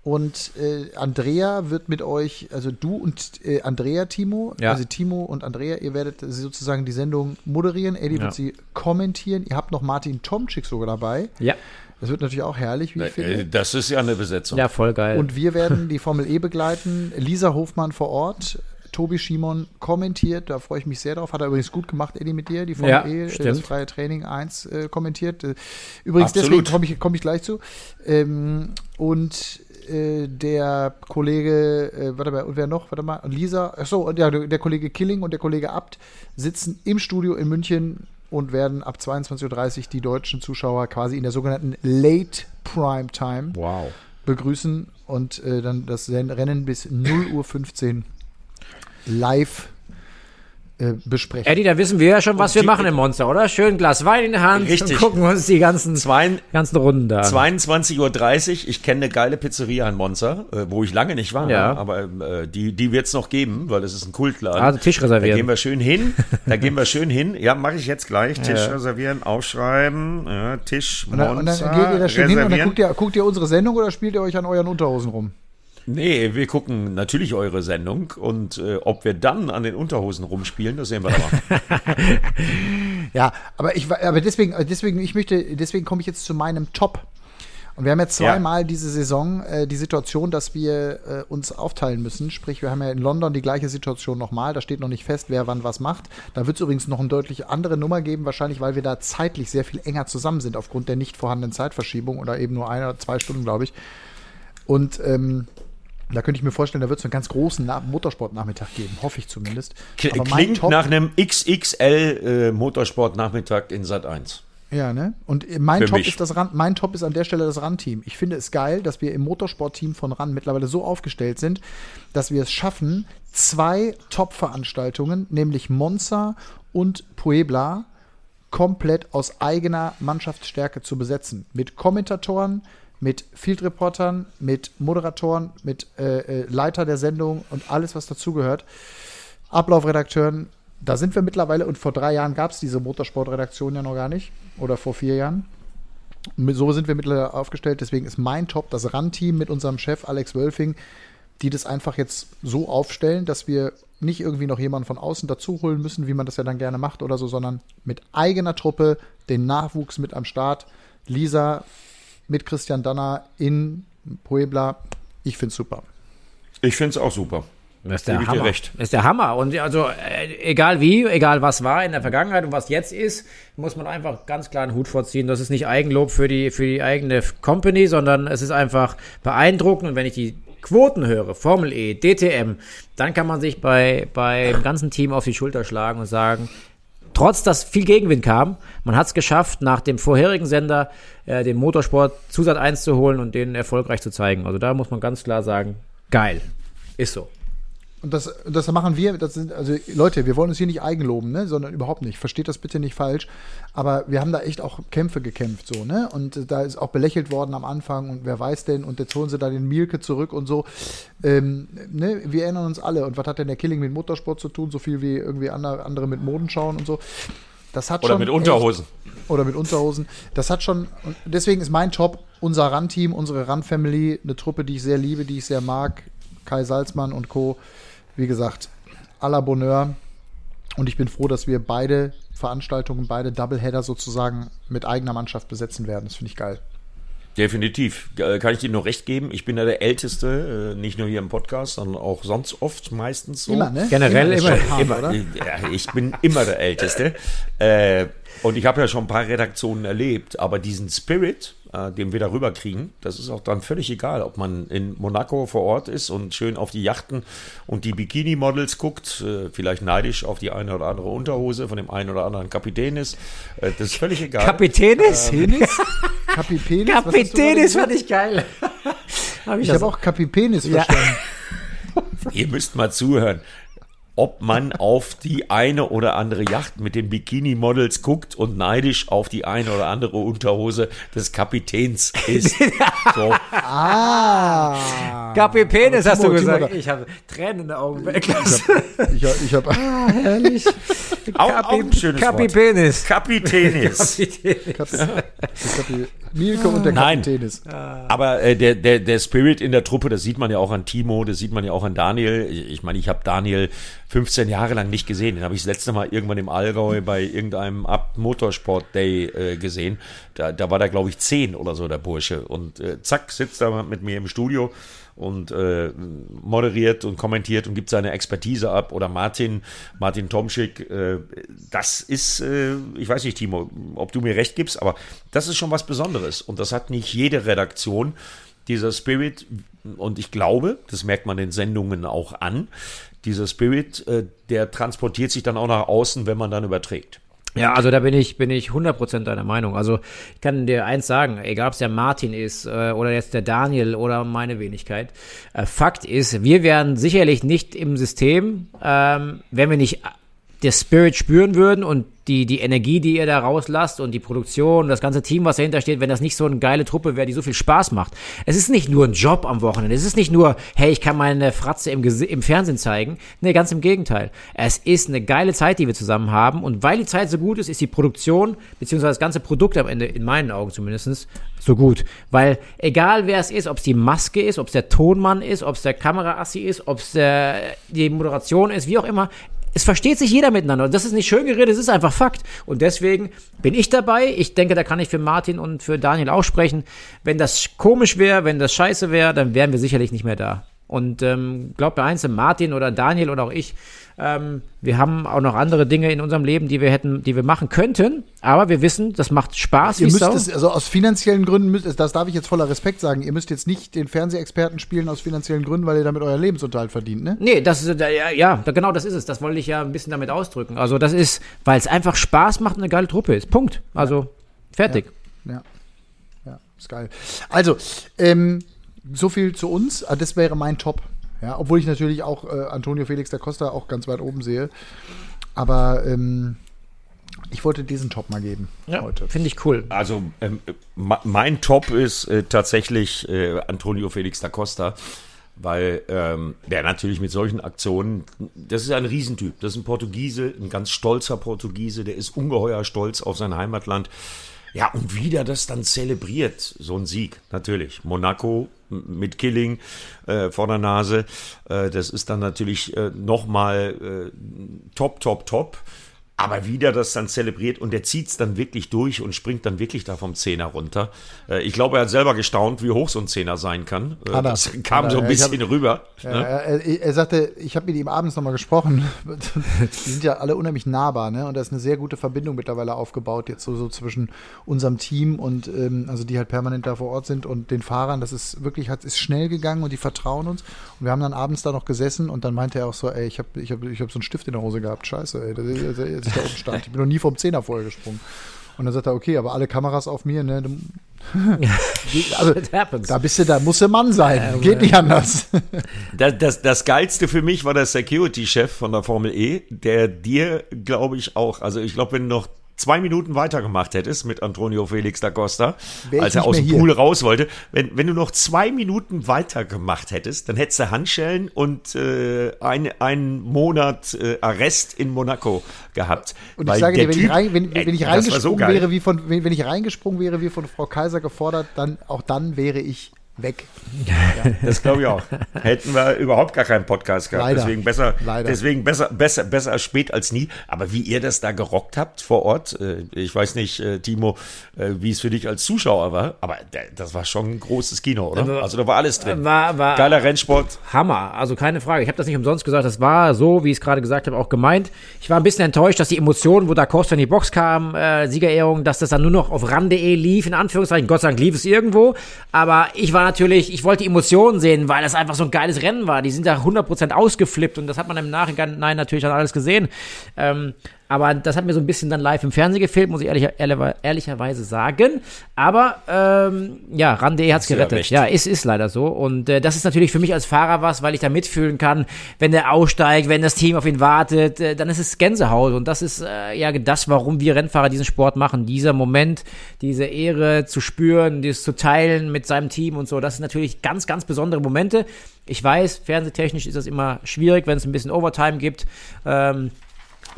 Und äh, Andrea wird mit euch, also du und äh, Andrea, Timo, Ja. also Timo und Andrea, ihr werdet sozusagen die Sendung moderieren. Eddie Ja. wird sie kommentieren. Ihr habt noch Martin Tomczyk sogar dabei. Ja, Das wird natürlich auch herrlich, wie ich finde. äh, das ist ja eine Besetzung. ja, voll geil. Und wir werden die Formel E begleiten. Lisa Hofmann vor Ort. Tobi Schimon kommentiert, da freue ich mich sehr drauf. Hat er übrigens gut gemacht, Eddie, mit dir, die Formel Ja, E, äh, stimmt. das freie Training 1 äh, kommentiert. Äh, Übrigens, Absolut. deswegen komme ich, komm ich gleich zu. Ähm, und äh, der Kollege, äh, warte mal, und wer noch? Warte mal, Lisa, achso, und ja, der Kollege Killing und der Kollege Abt sitzen im Studio in München und werden ab 22.30 Uhr die deutschen Zuschauer quasi in der sogenannten Late Prime Time Wow. begrüßen und äh, dann das Rennen bis 0.15 Uhr live äh, besprechen. Eddie, da wissen wir ja schon, was wir die- machen im Monster, oder? Schön Glas Wein in der Hand Richtig. und gucken uns die ganzen, Zwei, ganzen Runden da an. 22.30 Uhr, ich kenne eine geile Pizzeria in Monza, äh, wo ich lange nicht war, Ja. aber äh, die, die wird es noch geben, weil das ist ein Kultladen. Also Tisch da reservieren. gehen wir schön hin, da gehen wir <laughs> schön hin. Ja, mache ich jetzt gleich. Tisch reservieren, aufschreiben, ja, Tisch, Und dann, und dann geht ihr da schön hin und dann guckt ihr, guckt ihr unsere Sendung oder spielt ihr euch an euren Unterhosen rum? Nee, wir gucken natürlich eure Sendung und äh, ob wir dann an den Unterhosen rumspielen, das sehen wir aber. <laughs> Ja, aber ich aber deswegen, deswegen, ich möchte, deswegen komme ich jetzt zu meinem Top. Und wir haben ja zweimal diese Saison äh, die Situation, dass wir äh, uns aufteilen müssen. Sprich, wir haben ja in London die gleiche Situation nochmal. Da steht noch nicht fest, wer wann was macht. Da wird es übrigens noch eine deutlich andere Nummer geben, wahrscheinlich, weil wir da zeitlich sehr viel enger zusammen sind, aufgrund der nicht vorhandenen Zeitverschiebung oder eben nur eine oder zwei Stunden, glaube ich. Und ähm, da könnte ich mir vorstellen, da wird es einen ganz großen Na Motorsportnachmittag geben, hoffe ich zumindest. Aber mein Klingt nach einem XXL äh, Motorsportnachmittag in Sat 1. Ja, ne? Und mein Für Top ist das RAN, mein Top ist an der Stelle das RAN-Team. Ich finde es geil, dass wir im Motorsport-Team von RAN mittlerweile so aufgestellt sind, dass wir es schaffen, zwei Top-Veranstaltungen, nämlich Monza und Puebla, komplett aus eigener Mannschaftsstärke zu besetzen. Mit Kommentatoren, mit Field Reportern, mit Moderatoren, mit äh, äh, Leiter der Sendung und alles, was dazugehört. Ablaufredakteuren, da sind wir mittlerweile und vor drei Jahren gab es diese Motorsportredaktion ja noch gar nicht oder vor vier Jahren. So sind wir mittlerweile aufgestellt, deswegen ist mein Top das RAN-Team mit unserem Chef Alex Wölfing, die das einfach jetzt so aufstellen, dass wir nicht irgendwie noch jemanden von außen dazu holen müssen, wie man das ja dann gerne macht oder so, sondern mit eigener Truppe den Nachwuchs mit am Start. Lisa mit Christian Danner in Puebla. Ich finde es super. Ich finde es auch super. Das ist der Hammer. recht. Das ist der Hammer. Und also, äh, egal wie, egal was war in der Vergangenheit und was jetzt ist, muss man einfach ganz klar einen Hut vorziehen. Das ist nicht Eigenlob für die, für die eigene Company, sondern es ist einfach beeindruckend. Und wenn ich die Quoten höre, Formel E, DTM, dann kann man sich bei, beim ganzen Team auf die Schulter schlagen und sagen, trotz dass viel Gegenwind kam, man hat es geschafft, nach dem vorherigen Sender äh, den Motorsport Zusatz 1 zu holen und den erfolgreich zu zeigen. Also da muss man ganz klar sagen, geil. Ist so. Und das, das machen wir, das sind, also Leute, wir wollen uns hier nicht eigenloben, ne, sondern überhaupt nicht. Versteht das bitte nicht falsch. Aber wir haben da echt auch Kämpfe gekämpft, so, ne? Und äh, da ist auch belächelt worden am Anfang und wer weiß denn, und jetzt holen sie da den Mielke zurück und so. Ähm, ne, wir erinnern uns alle. Und was hat denn der Killing mit Motorsport zu tun? So viel wie irgendwie andere, mit Modenschauen und so. Das hat Oder schon mit echt- Unterhosen. oder mit Unterhosen. Das hat schon, und deswegen ist mein Top unser RAN-Team, unsere RAN-Family, eine Truppe, die ich sehr liebe, die ich sehr mag. Kai Salzmann und Co. Wie gesagt, à la Bonheur. Und ich bin froh, dass wir beide Veranstaltungen, beide Doubleheader sozusagen mit eigener Mannschaft besetzen werden. Das finde ich geil. Definitiv. Äh, Kann ich dir nur recht geben. Ich bin ja der Älteste, äh, nicht nur hier im Podcast, sondern auch sonst oft meistens so. Immer, ne? Generell ist immer, schon hart, immer. oder? Ja, ich bin immer der Älteste. äh, und ich habe ja schon ein paar Redaktionen erlebt, aber diesen Spirit, äh, den wir darüber kriegen, das ist auch dann völlig egal, ob man in Monaco vor Ort ist und schön auf die Yachten und die Bikini-Models guckt, äh, vielleicht neidisch auf die eine oder andere Unterhose von dem einen oder anderen Kapitän ist. Äh, das ist völlig egal. Kapipenis? <laughs> Hast du gerade Kapitänis gesagt? fand ich geil. <laughs> Hab Ich das- habe auch Kapipenis Ja. verstanden. <laughs> Ihr müsst mal zuhören. Ob man auf die eine oder andere Yacht mit den Bikini-Models guckt und neidisch auf die eine oder andere Unterhose des Kapitäns ist. <laughs> So. Ah. Kapitänis Aber hast du Timo, Timo, gesagt. da- Ich habe Tränen in den Augen. Ich, ich habe Herrlich. <laughs> Auch, auch ein schönes. Kapitänis. Kapitänis. Kapi Mielke und der Nein. Kapitänis. Aber äh, der, der, der Spirit in der Truppe, das sieht man ja auch an Timo, das sieht man ja auch an Daniel. Ich meine, ich habe Daniel 15 Jahre lang nicht gesehen. Den habe ich das letzte Mal irgendwann im Allgäu bei irgendeinem Abt Motorsport Day äh, gesehen. Da, da war der, glaube ich, 10 oder so, der Bursche. Und äh, zack, sitzt er mit mir im Studio und äh, moderiert und kommentiert und gibt seine Expertise ab. Oder Martin, Martin Tomschick, äh, das ist, äh, ich weiß nicht, Timo, ob du mir recht gibst, aber das ist schon was Besonderes. Und das hat nicht jede Redaktion dieser Spirit, und ich glaube, das merkt man den Sendungen auch an, dieser Spirit, äh, der transportiert sich dann auch nach außen, wenn man dann überträgt. Ja, also da bin ich, bin ich 100% deiner Meinung. Also ich kann dir eins sagen, egal ob es der Martin ist äh, oder jetzt der Daniel oder meine Wenigkeit. Äh, Fakt ist, wir wären sicherlich nicht im System, ähm, wenn wir nicht der Spirit spüren würden und die, die Energie, die ihr da rauslasst und die Produktion, das ganze Team, was dahinter steht, wenn das nicht so eine geile Truppe wäre, die so viel Spaß macht. Es ist nicht nur ein Job am Wochenende. Es ist nicht nur, hey, ich kann meine Fratze im, im Fernsehen zeigen. Nee, ganz im Gegenteil. Es ist eine geile Zeit, die wir zusammen haben. Und weil die Zeit so gut ist, ist die Produktion, beziehungsweise das ganze Produkt am Ende, in meinen Augen zumindest, so gut. Weil egal wer es ist, ob es die Maske ist, ob es der Tonmann ist, ob es der Kameraassi ist, ob es die Moderation ist, wie auch immer, es versteht sich jeder miteinander. Und das ist nicht schön geredet, es ist einfach Fakt. Und deswegen bin ich dabei. Ich denke, da kann ich für Martin und für Daniel auch sprechen. Wenn das komisch wäre, wenn das scheiße wäre, dann wären wir sicherlich nicht mehr da. Und ähm, glaubt mir eins, Martin oder Daniel oder auch ich, ähm, wir haben auch noch andere Dinge in unserem Leben, die wir hätten, die wir machen könnten. Aber wir wissen, das macht Spaß. Ihr müsst es, also aus finanziellen Gründen, müsst, das darf ich jetzt voller Respekt sagen, ihr müsst jetzt nicht den Fernsehexperten spielen aus finanziellen Gründen, weil ihr damit euer Lebensunterhalt verdient, ne? Nee, das ist, ja, ja, genau das ist es. Das wollte ich ja ein bisschen damit ausdrücken. Also das ist, weil es einfach Spaß macht und eine geile Truppe ist. Punkt. Also, fertig. Ja. ja. ja ist geil. Also, ähm, so viel zu uns. Ah, das wäre mein Top. Ja, obwohl ich natürlich auch äh, Antonio Felix da Costa auch ganz weit oben sehe. Aber ähm, ich wollte diesen Top mal geben ja, heute. Finde ich cool. Also ähm, mein Top ist äh, tatsächlich äh, Antonio Felix da Costa, weil ähm, der natürlich mit solchen Aktionen, das ist ein Riesentyp. Das ist ein Portugiese, ein ganz stolzer Portugiese, der ist ungeheuer stolz auf sein Heimatland. Ja, und wie der das dann zelebriert, so ein Sieg, natürlich. Monaco mit Killing äh, vor der Nase, äh, das ist dann natürlich äh, nochmal äh, top, top, top. Aber wie der das dann zelebriert und der zieht es dann wirklich durch und springt dann wirklich da vom Zehner runter. Äh, ich glaube, er hat selber gestaunt, wie hoch so ein Zehner sein kann. Äh, das kam Anna, so ein bisschen hab, rüber. Ja, ne? er, er, sagte, ich habe mit ihm abends nochmal gesprochen. Die sind ja alle unheimlich nahbar, ne? Und da ist eine sehr gute Verbindung mittlerweile aufgebaut, jetzt so, so zwischen unserem Team und ähm, also die halt permanent da vor Ort sind und den Fahrern. Das ist wirklich, hat, ist schnell gegangen und die vertrauen uns. Und wir haben dann abends da noch gesessen und dann meinte er auch so, ey, ich habe ich hab, ich hab so einen Stift in der Hose gehabt. Scheiße, ey. Das, das, das, ich da oben stand. Ich bin noch nie vom Zehner vorher gesprungen. Und dann sagt er, okay, aber alle Kameras auf mir, ne? <laughs> also, da bist du, da muss der Mann sein. Ja, Geht nicht anders. Das, das, das Geilste für mich war der Security-Chef von der Formel E, der dir, glaube ich, auch, also ich glaube, wenn du noch zwei Minuten weitergemacht hättest mit Antonio Felix da Costa, als er aus dem Pool raus wollte, wenn, wenn du noch zwei Minuten weitergemacht hättest, dann hättest du Handschellen und äh, ein, einen Monat äh, Arrest in Monaco gehabt. Und ich sage dir, wenn, typ, ich, rein, wenn, wenn ich reingesprungen so wäre, wie von, wenn, wenn ich reingesprungen wäre, wie von Frau Kaiser gefordert, dann auch dann wäre ich weg. Ja. <laughs> Das glaube ich auch. Hätten wir überhaupt gar keinen Podcast gehabt. Leider. Deswegen besser, Leider. deswegen besser, besser, besser spät als nie. Aber wie ihr das da gerockt habt vor Ort, äh, ich weiß nicht, äh, Timo, äh, wie es für dich als Zuschauer war, aber das war schon ein großes Kino, oder? Also da war alles drin. War, war Geiler Rennsport. Hammer, also keine Frage. Ich habe das nicht umsonst gesagt. Das war so, wie ich es gerade gesagt habe, auch gemeint. Ich war ein bisschen enttäuscht, dass die Emotionen, wo da Costa in die Box kam, äh, Siegerehrung, dass das dann nur noch auf ran.de lief, in Anführungszeichen. Gott sei Dank lief es irgendwo. Aber ich war natürlich, ich wollte die Emotionen sehen, weil es einfach so ein geiles Rennen war. Die sind da 100% ausgeflippt und das hat man im Nachhinein natürlich dann alles gesehen. Ähm, aber das hat mir so ein bisschen dann live im Fernsehen gefehlt, muss ich ehrlich, ehrlicherweise sagen. Aber ähm, ja, Rande hat's gerettet. Ja, ist, ist leider so. Und äh, das ist natürlich für mich als Fahrer was, weil ich da mitfühlen kann, wenn der aussteigt, wenn das Team auf ihn wartet, äh, dann ist es Gänsehaut. Und das ist äh, ja das, warum wir Rennfahrer diesen Sport machen. Dieser Moment, diese Ehre zu spüren, das zu teilen mit seinem Team und so, das sind natürlich ganz, ganz besondere Momente. Ich weiß, fernsehtechnisch ist das immer schwierig, wenn es ein bisschen Overtime gibt. Ähm,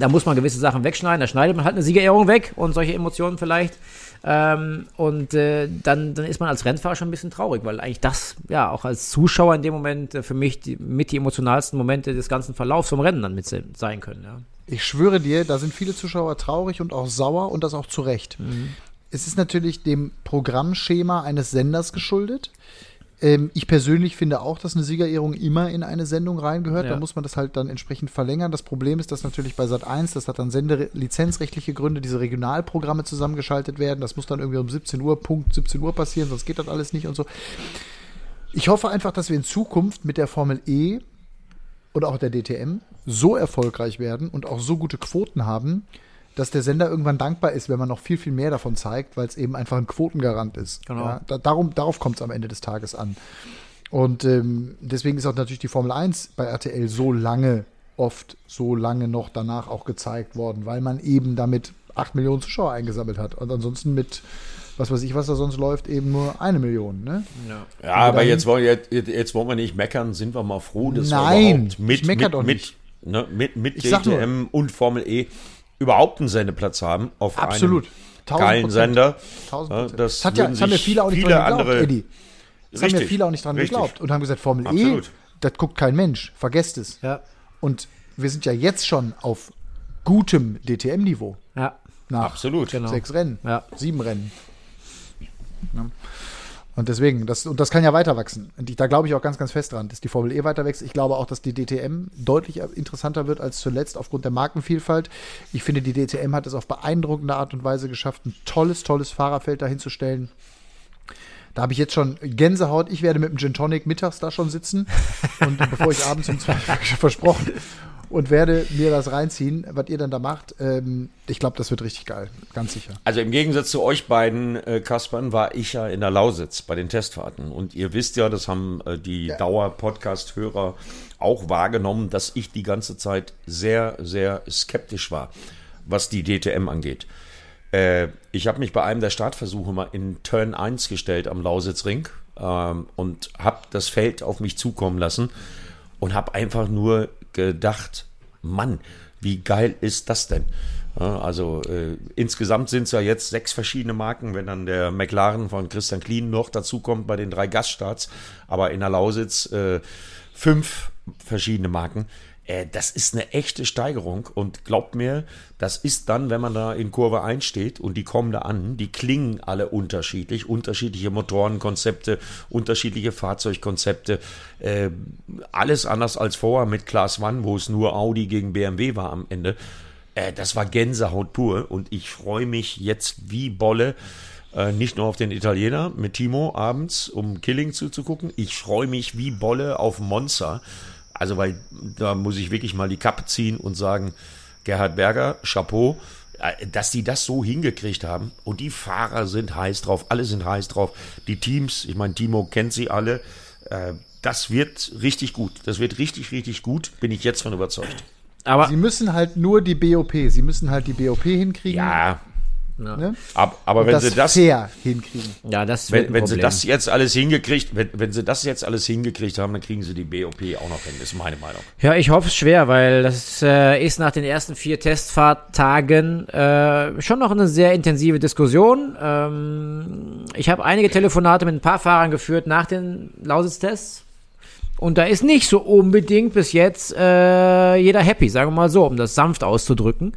da muss man gewisse Sachen wegschneiden. Da schneidet man halt eine Siegerehrung weg und solche Emotionen vielleicht. Ähm, und äh, dann, dann ist man als Rennfahrer schon ein bisschen traurig, weil eigentlich das, ja, auch als Zuschauer in dem Moment äh, für mich die, mit die emotionalsten Momente des ganzen Verlaufs vom Rennen dann mit sein können. Ja. Ich schwöre dir, da sind viele Zuschauer traurig und auch sauer und das auch zu Recht. Mhm. Es ist natürlich dem Programmschema eines Senders geschuldet. Ähm, ich persönlich finde auch, dass eine Siegerehrung immer in eine Sendung reingehört. Ja. Da muss man das halt dann entsprechend verlängern. Das Problem ist, dass natürlich bei Sat 1, das hat dann sendelizenzrechtliche Gründe, diese Regionalprogramme zusammengeschaltet werden. Das muss dann irgendwie um 17 Uhr, Punkt 17 Uhr passieren, sonst geht das alles nicht und so. ich hoffe einfach, dass wir in Zukunft mit der Formel E und auch der DTM so erfolgreich werden und auch so gute Quoten haben, dass der Sender irgendwann dankbar ist, wenn man noch viel, viel mehr davon zeigt, weil es eben einfach ein Quotengarant ist. Genau. Ja, da, darum, darauf kommt es am Ende des Tages an. Und ähm, deswegen ist auch natürlich die Formel 1 bei RTL so lange, oft so lange noch danach auch gezeigt worden, weil man eben damit 8 Millionen Zuschauer eingesammelt hat. Und ansonsten mit, was weiß ich, was da sonst läuft, eben nur eine Million. Ne? Ja, aber dahin- jetzt wollen, jetzt, jetzt wollen wir nicht meckern, sind wir mal froh, dass wir Nein, überhaupt mit, ich mit, doch mit, nicht. ne, mit, mit nur- DTM und Formel E überhaupt einen Sendeplatz haben auf Absolut. einem geilen. Sender. Tausend Ja, Prozent. das Das, hat ja, das haben ja viele auch nicht viele dran geglaubt, andere- Eddie. Das haben ja viele auch nicht dran richtig. geglaubt und haben gesagt, Formel E, Absolut. das guckt kein Mensch, vergesst es. Ja. Und wir sind ja jetzt schon auf gutem DTM-Niveau. Ja. Nach Absolut. Genau. sechs Rennen, Ja. sieben Rennen. Ja. Und deswegen, das, und das kann ja weiter wachsen. Und ich, da glaube ich auch ganz, ganz fest dran, dass die Formel E weiter wächst. Ich glaube auch, dass die DTM deutlich interessanter wird als zuletzt aufgrund der Markenvielfalt. Ich finde, die DTM hat es auf beeindruckende Art und Weise geschafft, ein tolles, tolles Fahrerfeld dahinzustellen. Da habe ich jetzt schon Gänsehaut. Ich werde mit dem Gin Tonic mittags da schon sitzen. Und bevor ich abends um zwei <laughs> versprochen und werde mir das reinziehen, was ihr dann da macht. Ähm, ich glaube, das wird richtig geil. Ganz sicher. Also im Gegensatz zu euch beiden, äh, Kaspern, war ich ja in der Lausitz bei den Testfahrten. Und ihr wisst ja, das haben äh, die Dauer-Podcast-Hörer auch wahrgenommen, dass ich die ganze Zeit sehr, sehr skeptisch war, was die DTM angeht. Äh, ich habe mich bei einem der Startversuche mal in Turn 1 gestellt am Lausitzring ähm, und habe das Feld auf mich zukommen lassen und habe einfach nur gedacht, Mann, wie geil ist das denn? Also äh, insgesamt sind es ja jetzt sechs verschiedene Marken, wenn dann der McLaren von Christian Klien noch dazukommt bei den drei Gaststarts, aber in der Lausitz äh, fünf verschiedene Marken. Äh, das ist eine echte Steigerung und glaubt mir, das ist dann, wenn man da in Kurve 1 steht und die kommen da an, die klingen alle unterschiedlich, unterschiedliche Motorenkonzepte, unterschiedliche Fahrzeugkonzepte, äh, alles anders als vorher mit Class One, wo es nur Audi gegen BMW war am Ende. Äh, das war Gänsehaut pur und ich freue mich jetzt wie Bolle, äh, nicht nur auf den Italiener mit Timo abends, um Killing zuzugucken. Ich freue mich wie Bolle auf Monza. Also, weil da muss ich wirklich mal die Kappe ziehen und sagen, Gerhard Berger, Chapeau, äh, dass die das so hingekriegt haben. Und die Fahrer sind heiß drauf, alle sind heiß drauf. Die Teams, ich meine, Timo kennt sie alle. Äh, Das wird richtig gut. Das wird richtig, richtig gut. Bin ich jetzt von überzeugt. Aber Sie müssen halt nur die BOP, sie müssen halt die BOP hinkriegen. Ja, Ne? ab, aber Und wenn das, sie das fair hinkriegen. ja, das wird Wenn, wenn sie das jetzt alles hingekriegt, wenn, wenn sie das jetzt alles hingekriegt haben, dann kriegen sie die BOP auch noch hin. Das ist meine Meinung. Ja, ich hoffe es schwer, weil das äh, ist nach den ersten vier Testfahrttagen äh, schon noch eine sehr intensive Diskussion. Ähm, ich habe einige Telefonate mit ein paar Fahrern geführt nach den Lausitz-Tests. Und da ist nicht so unbedingt bis jetzt äh, jeder happy, sagen wir mal so, um das sanft auszudrücken.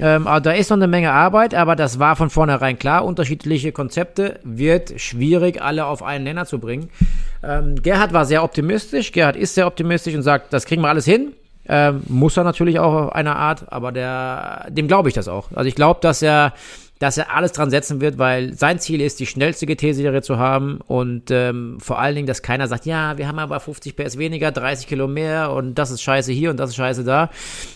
Ähm, aber da ist noch eine Menge Arbeit, aber das war von vornherein klar. Unterschiedliche Konzepte wird schwierig, alle auf einen Nenner zu bringen. Ähm, Gerhard war sehr optimistisch. Gerhard ist sehr optimistisch und sagt, das kriegen wir alles hin. Ähm, muss er natürlich auch auf einer Art, aber der, dem glaube ich das auch. Also ich glaube, dass er, dass er alles dran setzen wird, weil sein Ziel ist, die schnellste GT-Serie zu haben und ähm, vor allen Dingen, dass keiner sagt, ja, wir haben aber 50 PS weniger, 30 Kilo mehr und das ist scheiße hier und das ist scheiße da.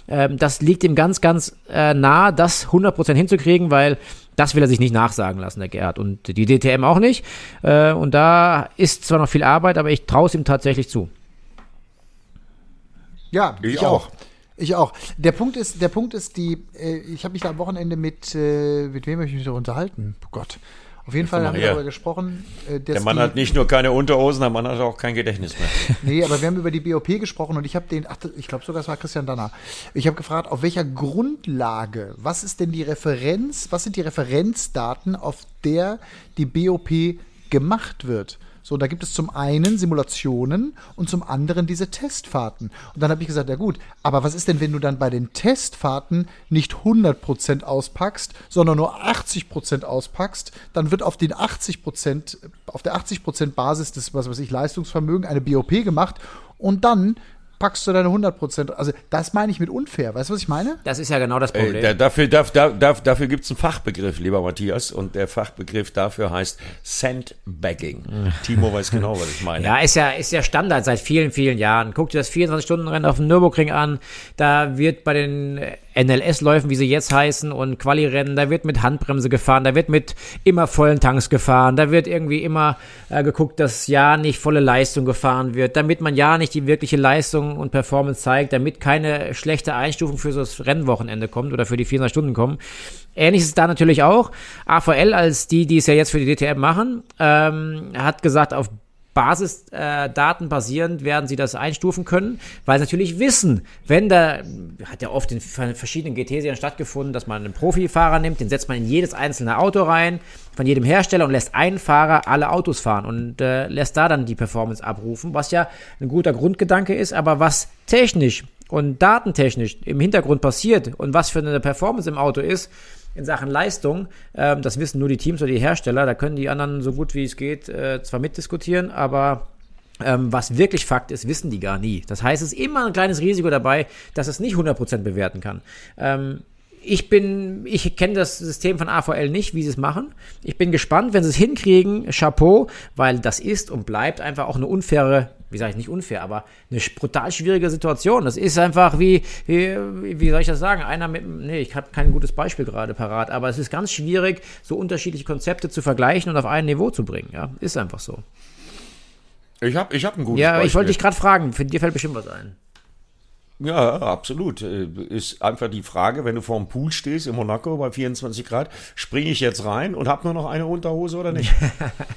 Ähm, das liegt ihm ganz, ganz äh, nah, das 100% hinzukriegen, weil das will er sich nicht nachsagen lassen, der Gerhard. Und die DTM auch nicht. Äh, und da ist zwar noch viel Arbeit, aber ich traue es ihm tatsächlich zu. Ja, Ich ich, auch. auch. Ich auch. Der Punkt ist, der Punkt ist die, äh, ich habe mich da am Wochenende mit, äh, mit wem habe ich mich da unterhalten? Oh Gott. Auf jeden Fall haben wir darüber gesprochen. Äh, Der Mann die, hat nicht nur keine Unterhosen, der Mann hat auch kein Gedächtnis mehr. <laughs> Nee, aber wir haben über die BOP gesprochen und ich habe den, ach, ich glaube sogar, es war Christian Danner. Ich habe gefragt, auf welcher Grundlage, was ist denn die Referenz, was sind die Referenzdaten, auf der die BOP gemacht wird? So, da gibt es zum einen Simulationen und zum anderen diese Testfahrten. Und dann habe ich gesagt, ja gut, aber was ist denn, wenn du dann bei den Testfahrten nicht 100% auspackst, sondern nur 80% auspackst, dann wird auf den 80%, auf der 80% Basis des, was weiß ich, Leistungsvermögen eine BOP gemacht und dann packst du deine 100 Prozent. Also das meine ich mit unfair. Weißt du, was ich meine? Das ist ja genau das Problem. Äh, da, dafür da, da, dafür gibt es einen Fachbegriff, lieber Matthias, und der Fachbegriff dafür heißt Sandbagging. Timo weiß genau, was ich meine. Ja, ist ja, ist ja Standard seit vielen, vielen Jahren. Guck dir das 24-Stunden-Rennen auf dem Nürburgring an. Da wird bei den NLS-Läufen, wie sie jetzt heißen, und Quali-Rennen, da wird mit Handbremse gefahren, da wird mit immer vollen Tanks gefahren, da wird irgendwie immer äh, geguckt, dass ja nicht volle Leistung gefahren wird, damit man ja nicht die wirkliche Leistung und Performance zeigt, damit keine schlechte Einstufung für so das Rennwochenende kommt oder für die 400 Stunden kommen. Ähnlich ist es da natürlich auch. AVL als die, die es ja jetzt für die DTM machen, ähm, hat gesagt, auf Basisdaten äh, basierend werden sie das einstufen können, weil sie natürlich wissen, wenn da, hat ja oft in verschiedenen GT-Serien stattgefunden, dass man einen Profifahrer nimmt, den setzt man in jedes einzelne Auto rein, von jedem Hersteller und lässt einen Fahrer alle Autos fahren und äh, lässt da dann die Performance abrufen, was ja ein guter Grundgedanke ist, aber was technisch und datentechnisch im Hintergrund passiert und was für eine Performance im Auto ist, in Sachen Leistung. Ähm, das wissen nur die Teams oder die Hersteller. Da können die anderen so gut wie es geht äh, zwar mitdiskutieren, aber ähm, was wirklich Fakt ist, wissen die gar nie. Das heißt, es ist immer ein kleines Risiko dabei, dass es nicht 100% bewerten kann. Ähm, ich bin, ich kenne das System von AVL nicht, wie sie es machen. Ich bin gespannt, wenn sie es hinkriegen, Chapeau, weil das ist und bleibt einfach auch eine unfaire, wie sage ich nicht unfair, aber eine brutal schwierige Situation. Das ist einfach wie, wie, wie soll ich das sagen? Einer mit, nee, ich habe kein gutes Beispiel gerade parat, aber es ist ganz schwierig, so unterschiedliche Konzepte zu vergleichen und auf ein Niveau zu bringen. Ja, ist einfach so. Ich habe ich hab ein gutes ja, Beispiel. Ja, ich wollte dich gerade fragen, für dir fällt bestimmt was ein. Ja, absolut. Äh, ist einfach die Frage, wenn du vor dem Pool stehst in Monaco bei 24 Grad, springe ich jetzt rein und habe nur noch eine Unterhose oder nicht?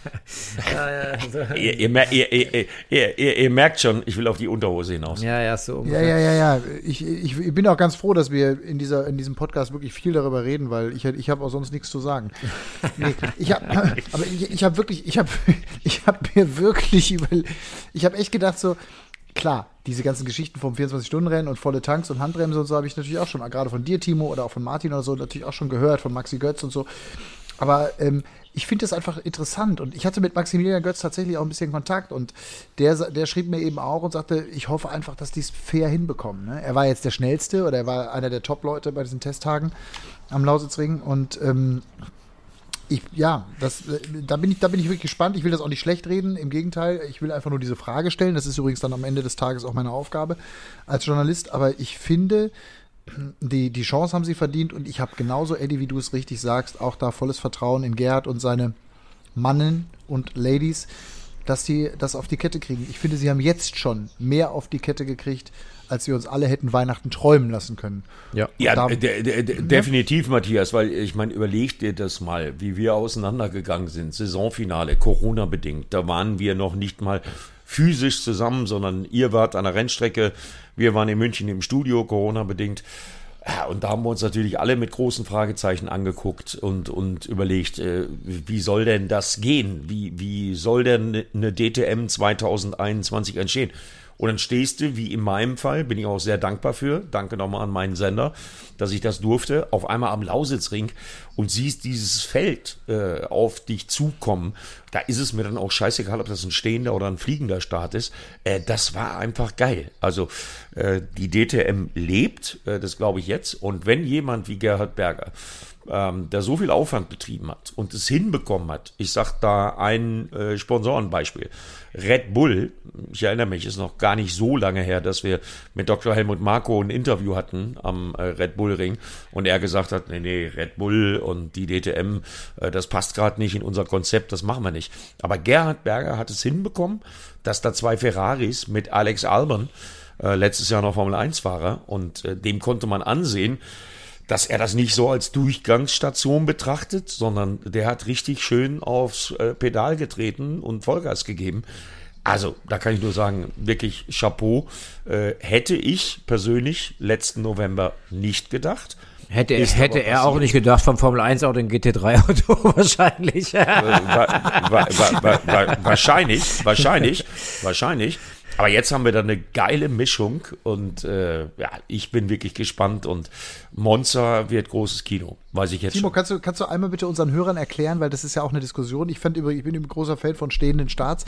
<laughs> ja, ja, so. <laughs> ihr, ihr, ihr, ihr, merkt schon, ich will auf die Unterhose hinaus. Ja, ja, so ungefähr. Ja, ja, ja, ja. Ich, ich, ich bin auch ganz froh, dass wir in, dieser, in diesem Podcast wirklich viel darüber reden, weil ich, ich habe auch sonst nichts zu sagen. <laughs> Nee, ich hab, aber ich, ich habe wirklich, ich habe ich hab mir wirklich über, ich habe echt gedacht so, klar, diese ganzen Geschichten vom 24-Stunden-Rennen und volle Tanks und Handbremse und so habe ich natürlich auch schon, gerade von dir, Timo, oder auch von Martin oder so, natürlich auch schon gehört, von Maxi Götz und so. Aber ähm, ich finde das einfach interessant und ich hatte mit Maximilian Götz tatsächlich auch ein bisschen Kontakt und der, der schrieb mir eben auch und sagte, ich hoffe einfach, dass die es fair hinbekommen. Ne? Er war jetzt der Schnellste oder er war einer der Top-Leute bei diesen Testtagen am Lausitzring und ähm, ich, ja, das, da, bin ich, da bin ich wirklich gespannt. Ich will das auch nicht schlecht reden. Im Gegenteil, ich will einfach nur diese Frage stellen. Das ist übrigens dann am Ende des Tages auch meine Aufgabe als Journalist. Aber ich finde, die, die Chance haben sie verdient. Und ich habe genauso, Eddie, wie du es richtig sagst, auch da volles Vertrauen in Gerhard und seine Mannen und Ladies, dass sie das auf die Kette kriegen. Ich finde, sie haben jetzt schon mehr auf die Kette gekriegt, als wir uns alle hätten Weihnachten träumen lassen können. Ja, ja de de de definitiv, Matthias, weil ich meine, überleg dir das mal, wie wir auseinandergegangen sind. Saisonfinale, Corona-bedingt. Da waren wir noch nicht mal physisch zusammen, sondern ihr wart an der Rennstrecke, wir waren in München im Studio, Corona-bedingt. Ja, und da haben wir uns natürlich alle mit großen Fragezeichen angeguckt und, und überlegt, äh, wie soll denn das gehen? Wie, wie soll denn eine DTM 2021 entstehen? Und dann stehst du, wie in meinem Fall, bin ich auch sehr dankbar für, danke nochmal an meinen Sender, dass ich das durfte, auf einmal am Lausitzring und siehst dieses Feld äh, auf dich zukommen. Da ist es mir dann auch scheißegal, ob das ein stehender oder ein fliegender Start ist. Äh, das war einfach geil. Also äh, die DTM lebt, äh, das glaube ich jetzt. Und wenn jemand wie Gerhard Berger ähm, der so viel Aufwand betrieben hat und es hinbekommen hat. Ich sage da ein äh, Sponsorenbeispiel. Red Bull, ich erinnere mich, ist noch gar nicht so lange her, dass wir mit Dr. Helmut Marko ein Interview hatten am äh, Red Bull Ring und er gesagt hat, nee, nee, Red Bull und die DTM, äh, das passt gerade nicht in unser Konzept, das machen wir nicht. Aber Gerhard Berger hat es hinbekommen, dass da zwei Ferraris mit Alex Albon äh, letztes Jahr noch Formel 1 Fahrer und äh, dem konnte man ansehen, dass er das nicht so als Durchgangsstation betrachtet, sondern der hat richtig schön aufs äh, Pedal getreten und Vollgas gegeben. Also, da kann ich nur sagen, wirklich Chapeau. Äh, hätte ich persönlich letzten November nicht gedacht. Hätte, hätte er auch nicht gedacht vom Formel 1 Auto in GT3 Auto <laughs> wahrscheinlich. Äh, wa wa wa wahrscheinlich, wahrscheinlich, wahrscheinlich. Aber jetzt haben wir da eine geile Mischung und äh, ja, ich bin wirklich gespannt und Monza wird großes Kino, weiß ich jetzt Timo, schon. kannst du, kannst du einmal bitte unseren Hörern erklären, weil das ist ja auch eine Diskussion. Ich, fand, ich bin ein großer Fan von stehenden Starts,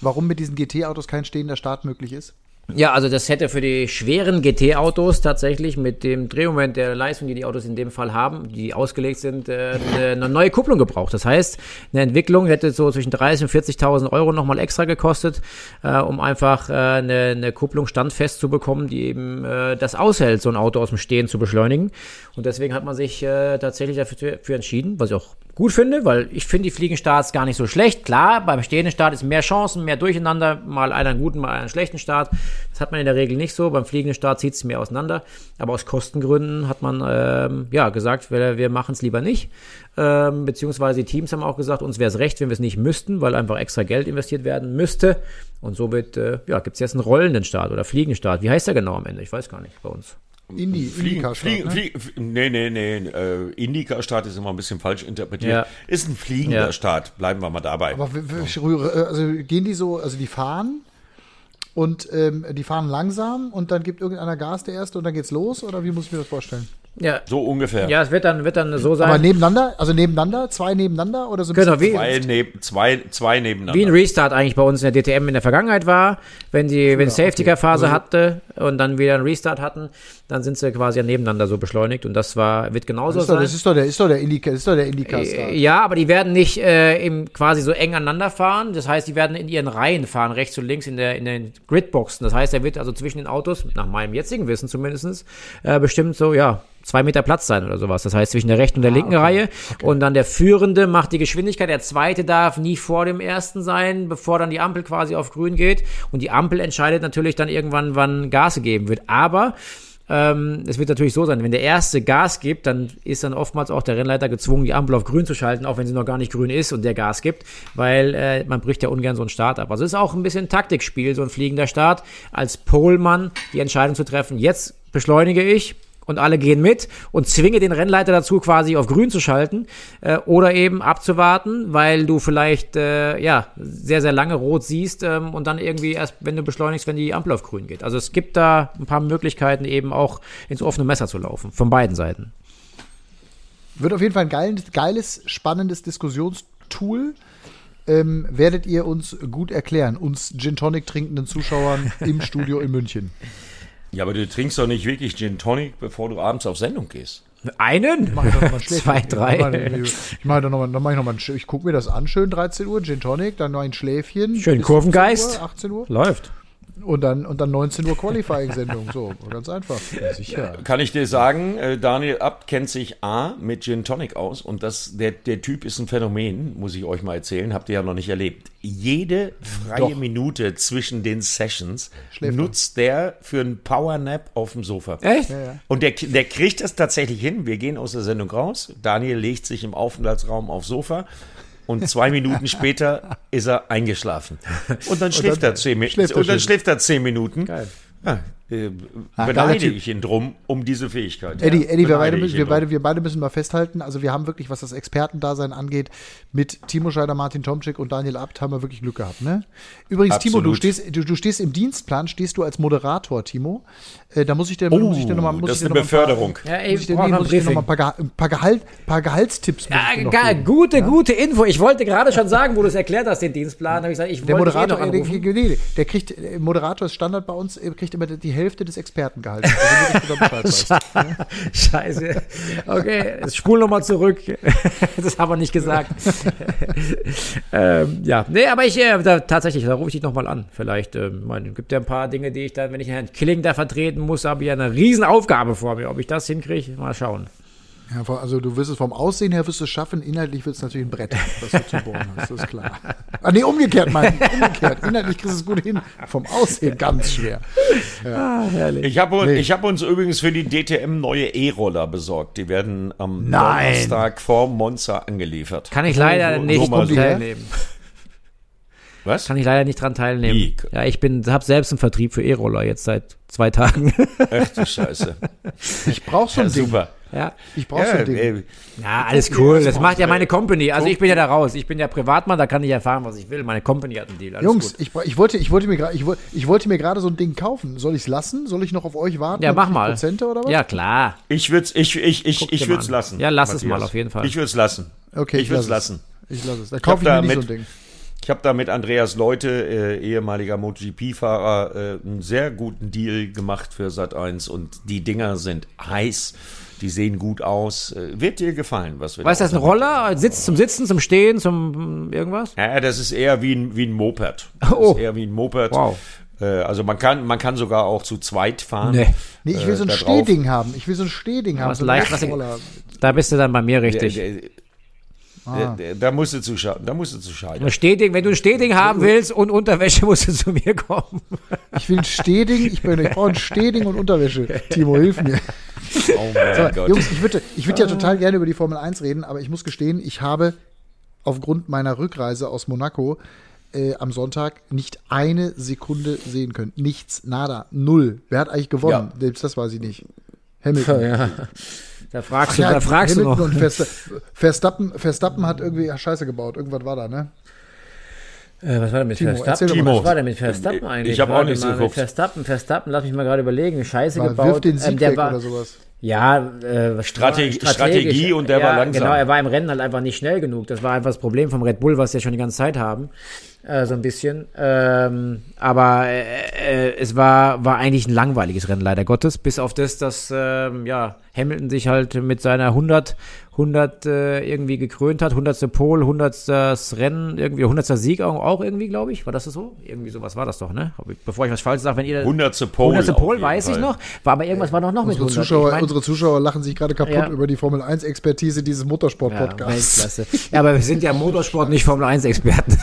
warum mit diesen GT-Autos kein stehender Start möglich ist? Ja, also das hätte für die schweren GT-Autos tatsächlich mit dem Drehmoment der Leistung, die die Autos in dem Fall haben, die ausgelegt sind, äh, eine, neue Kupplung gebraucht. Das heißt, eine Entwicklung hätte so zwischen 30.000 und 40.000 Euro nochmal extra gekostet, äh, um einfach äh, eine, eine Kupplung standfest zu bekommen, die eben das aushält, so ein Auto aus dem Stehen zu beschleunigen. Und deswegen hat man sich tatsächlich dafür für entschieden, was ich auch gut finde, weil ich finde die Fliegenstarts gar nicht so schlecht. Klar, beim stehenden Start ist mehr Chancen, mehr Durcheinander, mal einen guten, mal einen schlechten Start. Das hat man in der Regel nicht so. Beim fliegenden Start zieht es mehr auseinander. Aber aus Kostengründen hat man ähm, ja gesagt, wir, wir machen es lieber nicht. Ähm, beziehungsweise die Teams haben auch gesagt, uns wäre es recht, wenn wir es nicht müssten, weil einfach extra Geld investiert werden müsste. Und somit äh, ja, gibt es jetzt einen rollenden Start oder fliegenden Start. Wie heißt der genau am Ende? Ich weiß gar nicht bei uns. Indie, Fliegen, Indica fliegen, ne? fliegen, nee, nee, nee. Äh, Indica-Start ist immer ein bisschen falsch interpretiert. Ja. Ist ein fliegender Ja. Start. Bleiben wir mal dabei. Aber w- w- also gehen die so, also die fahren und ähm, die fahren langsam und dann gibt irgendeiner Gas der erste und dann geht's los oder wie muss ich mir das vorstellen? Ja, so ungefähr. ja es wird dann, wird dann so sein. Aber nebeneinander, also nebeneinander, zwei nebeneinander oder so? ein Genau, bisschen- wie- Zwei, neb, zwei, zwei nebeneinander. Wie ein Restart eigentlich bei uns in der DTM in der Vergangenheit war. Wenn die, wenn Safety-Car-Phase Also- hatte und dann wieder einen Restart hatten, dann sind sie quasi nebeneinander so beschleunigt und das war, wird genauso Das ist doch, sein. das ist doch der, ist doch der Indica, ist doch der Indica-Star. Äh, Ja, aber die werden nicht äh, im, quasi so eng aneinander fahren. Das heißt, die werden in ihren Reihen fahren, rechts und links in, der, in den Gridboxen. Das heißt, er wird also zwischen den Autos, nach meinem jetzigen Wissen zumindest, äh, bestimmt so, ja, zwei Meter Platz sein oder sowas. Das heißt, zwischen der rechten und der linken Reihe. Und dann der Führende macht die Geschwindigkeit. Der Zweite darf nie vor dem Ersten sein, bevor dann die Ampel quasi auf grün geht. Und die Ampel entscheidet natürlich dann irgendwann, wann Gas gegeben wird. Aber ähm, es wird natürlich so sein, wenn der erste Gas gibt, dann ist dann oftmals auch der Rennleiter gezwungen, die Ampel auf grün zu schalten, auch wenn sie noch gar nicht grün ist und der Gas gibt, weil äh, man bricht ja ungern so einen Start ab. Also es ist auch ein bisschen Taktikspiel, so ein fliegender Start, als Polemann die Entscheidung zu treffen, jetzt beschleunige ich und alle gehen mit und zwinge den Rennleiter dazu, quasi auf grün zu schalten äh, oder eben abzuwarten, weil du vielleicht äh, ja sehr, sehr lange rot siehst ähm, und dann irgendwie erst, wenn du beschleunigst, wenn die Ampel auf grün geht. Also es gibt da ein paar Möglichkeiten, eben auch ins offene Messer zu laufen, von beiden Seiten. Wird auf jeden Fall ein geiles, geiles spannendes Diskussionstool. Ähm, werdet ihr uns gut erklären, uns Gin Tonic trinkenden Zuschauern im Studio in München. <laughs> Ja, aber du trinkst doch nicht wirklich Gin Tonic, bevor du abends auf Sendung gehst. Einen? Ich ein <laughs> Schläfchen. Zwei, drei. Ich mache doch noch mal, dann mache ich noch mal, ein Sch- ich gucke mir das an, schön 13 Uhr, Gin Tonic, dann noch ein Schläfchen. Schön Kurvengeist. 17 Uhr, 18 Uhr Läuft. Und dann, und dann 19 Uhr Qualifying-Sendung. So, ganz einfach. Ja, sicher. Kann ich dir sagen, äh, Daniel Abt kennt sich A mit Gin Tonic aus und das, der, der Typ ist ein Phänomen, muss ich euch mal erzählen, habt ihr ja noch nicht erlebt. Jede freie Doch. Minute zwischen den Sessions Schläft er. nutzt der für einen Powernap auf dem Sofa. Echt? ja. Und der, der kriegt das tatsächlich hin. Wir gehen aus der Sendung raus. Daniel legt sich im Aufenthaltsraum aufs Sofa. Und zwei Minuten später ist er eingeschlafen. Und dann schläft er zehn Minuten. Und dann schläft er zehn Minuten. Geil. Ja, äh, beneide ich ihn drum um diese Fähigkeit. Eddie, Ja, Eddie wir, beide wir, beide, wir beide müssen mal festhalten, also wir haben wirklich, was das Expertendasein angeht, mit Timo Scheider, Martin Tomczyk und Daniel Abt haben wir wirklich Glück gehabt. Ne? Übrigens, Timo, du Absolut. stehst, du, du stehst im Dienstplan, stehst du als Moderator, Timo. Äh, da muss ich dir, muss ich dir Oh, das ich ist eine paar- Beförderung. Ja, ey, Muss ich dir, nee, muss ich dir noch mal ein paar, Geha- ein paar, Gehalt, paar Gehaltstipps Ja, dir noch geil, geben. gute, gute Info. Ich wollte gerade schon sagen, wo du es erklärt hast, den Dienstplan. Da habe ich gesagt, ich Der eh Moderator, äh, der, der kriegt, der Moderator ist Standard bei uns, er kriegt immer die Hälfte des Expertengehalts. Also. <laughs> Scheiße. Okay, spul nochmal zurück. <laughs> Das haben wir nicht gesagt. <laughs> ähm, ja, nee, aber ich, äh, da, tatsächlich, da rufe ich dich nochmal an. Vielleicht, ähm, man, gibt ja ein paar Dinge, die ich dann, wenn ich Herrn Killing da vertreten muss, habe ich ja eine Riesenaufgabe vor mir. Ob ich das hinkriege, mal schauen. Ja, also du wirst es vom Aussehen her wirst du es schaffen, inhaltlich wird es natürlich ein Brett, was du zu bohren hast, das ist klar. Ah, nee, umgekehrt, mein, umgekehrt. Inhaltlich kriegst du es gut hin. Vom Aussehen ganz schwer. Ah, herrlich. Ich habe Nee. ich hab uns übrigens für die DTM neue E-Roller besorgt. Die werden am Nein. Donnerstag vor Monza angeliefert. Kann ich leider so- nicht so teilnehmen. Was? Kann ich leider nicht dran teilnehmen. Wie? Ja, ich bin, habe selbst einen Vertrieb für E-Roller jetzt seit zwei Tagen. Ach du Scheiße. Ich brauch so Ja, ein Ding. super. Ja. Ich brauch so Ja, ein Ding. Ja, alles cool. Das macht ja meine Company. Also ich bin ja da raus. Ich bin ja Privatmann, da kann ich erfahren, was ich will. Meine Company hat einen Deal. Alles Jungs, gut. ich, ich, wollte, ich, wollte mir gra- ich, ich wollte mir gerade so ein Ding kaufen. Soll ich es lassen? Soll ich noch auf euch warten? Ja, mach mal. Prozente oder was? Ja, klar. ich würde es ich, ich, ich, ich mal würd's an. lassen. Ja, lass es Matthias. mal auf jeden Fall. Ich würde es lassen. Okay, ich würde es lass lassen. Ich lasse es. Hab kaufe ich, da mir nicht so mit- ein Ding. Ich habe da mit Andreas Leute, äh, ehemaliger MotoGP-Fahrer, äh, einen sehr guten Deal gemacht für Sat 1 und die Dinger sind heiß. Die sehen gut aus. Äh, wird dir gefallen, was wir Was ist da das, ein Roller? Sitz zum Sitzen, zum Stehen, zum mm, irgendwas? Ja, das ist eher wie ein, wie ein Moped. Das <laughs> Oh. ist eher wie ein Moped. Wow. Äh, also man kann, man kann sogar auch zu zweit fahren. Nee. Nee, ich will Äh, so ein. Stehding haben. Ich will so ein Stehding haben. Was so ein leicht- was- Roller. Da bist du dann bei mir richtig. Ah. da musst du zu da musst du zu scheitern. Stehding, wenn du ein Stehding haben willst und Unterwäsche, musst du zu mir kommen. Ich will ein Stehding. Ich, bin- ich brauche ein Stehding und Unterwäsche. Timo, hilf mir. <laughs> Oh mein So, Gott. Jungs, ich würde ich würd ja total gerne über die Formel 1 reden, aber ich muss gestehen, ich habe aufgrund meiner Rückreise aus Monaco äh, am Sonntag nicht eine Sekunde sehen können. Nichts, nada, null. Wer hat eigentlich gewonnen? Selbst das weiß ich nicht. Hamilton. Da fragst Ach du, ja, da fragst du Hamilton noch. und Versta- Verstappen, Verstappen hat irgendwie Scheiße gebaut. Irgendwas war da, ne? Äh, was war denn mit Timo, Verstappen? mal. Was war denn mit Verstappen eigentlich? Ich hab auch nichts geguckt. Verstappen, Verstappen, lass mich mal gerade überlegen. Scheiße War, gebaut. wirf den Ähm, Sieg der weg war, oder sowas. Ja, äh, was- Strate- strategisch. Strategie und der ja, war langsam. Genau, er war im Rennen halt einfach nicht schnell genug. Das war einfach das Problem vom Red Bull, was sie ja schon die ganze Zeit haben. Äh, so ein bisschen. Ähm, aber äh, äh, es war, war eigentlich ein langweiliges Rennen, leider Gottes. Bis auf das, dass ähm, ja, Hamilton sich halt mit seiner 100, 100 äh, irgendwie gekrönt hat. 100. Pole, 100. Rennen, irgendwie 100. Sieg auch, auch irgendwie, glaube ich. War das so? Irgendwie sowas war das doch, ne? Bevor ich was falsch sage, wenn ihr... 100. Pole. 100. auf Pole weiß ich Fall. noch. War aber irgendwas war doch noch mit Unsere 100. Zuschauer, Ich mein- unsere Zuschauer lachen sich gerade kaputt Ja. über die Formel 1-Expertise dieses ja, Motorsport-Podcasts. Weltklasse. Ja, aber wir sind ja Motorsport, nicht Formel 1-Experten.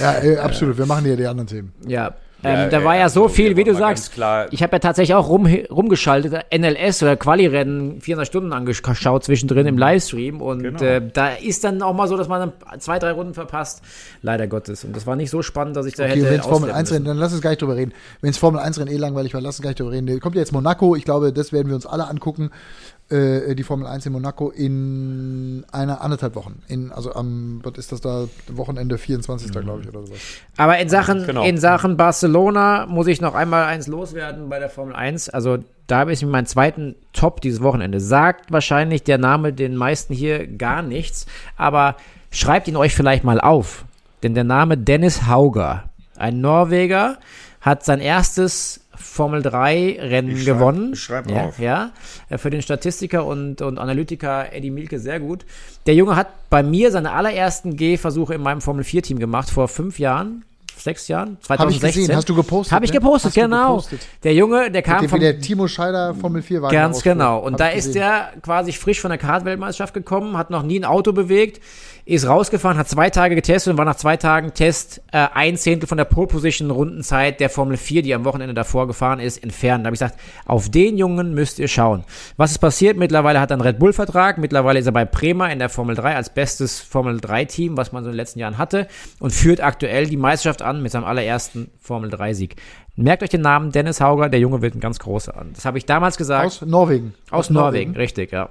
Ja, äh, absolut. Wir machen hier die anderen Themen. ja. Ja, Ähm, da ja, war ja so viel, wie du sagst. klar- Ich habe ja tatsächlich auch rum, rumgeschaltet, NLS oder Quali-Rennen 400 Stunden angeschaut zwischendrin im Livestream und Genau. äh, da ist dann auch mal so, dass man dann zwei, drei Runden verpasst. Leider Gottes. Und das war nicht so spannend, dass ich da Okay, hätte wenn es Formel ausflippen 1 Rennen, dann lass uns gar nicht drüber reden. Wenn es Formel 1 Rennen eh langweilig war, lass uns gar nicht drüber reden. Kommt ja jetzt Monaco, ich glaube, das werden wir uns alle angucken. Äh, die Formel 1 in Monaco in einer anderthalb Wochen. In, also am, was ist das da? Wochenende 24. glaube ich oder sowas. Aber in Sachen, Genau. in Sachen Barcelona muss ich noch einmal eins loswerden bei der Formel 1. Also da habe ich mir meinen zweiten Top dieses Wochenende. Sagt wahrscheinlich der Name den meisten hier gar nichts, aber schreibt ihn euch vielleicht mal auf. Denn der Name Dennis Hauger, ein Norweger, hat sein erstes Formel 3 Rennen Ich schreib- gewonnen. schreib ja, auf. ja, äh, für den Statistiker und, und Analytiker Eddie Mielke sehr gut. Der Junge hat bei mir seine allerersten Gehversuche in meinem Formel 4 Team gemacht, vor fünf Jahren, sechs Jahren, 2016. Habe ich gesehen, hast du gepostet? Habe ich ne? gepostet, du genau. gepostet. Der Junge, der kam wie der Timo Scheider Formel 4 war. Ganz genau. Und da ist der quasi frisch von der Kart-Weltmeisterschaft gekommen, hat noch nie ein Auto bewegt, ist rausgefahren, hat zwei Tage getestet und war nach zwei Tagen Test äh, ein Zehntel von der Pole Position Rundenzeit der Formel 4, die am Wochenende davor gefahren ist, entfernt. Da habe ich gesagt, auf den Jungen müsst ihr schauen. Was ist passiert? Mittlerweile hat er einen Red Bull-Vertrag, mittlerweile ist er bei Prema in der Formel 3 als bestes Formel 3-Team, was man so in den letzten Jahren hatte und führt aktuell die Meisterschaft an mit seinem allerersten Formel 3-Sieg. Merkt euch den Namen Dennis Hauger, der Junge wird ein ganz großer an. Das habe ich damals gesagt. Aus Norwegen. Aus Norwegen, richtig, ja.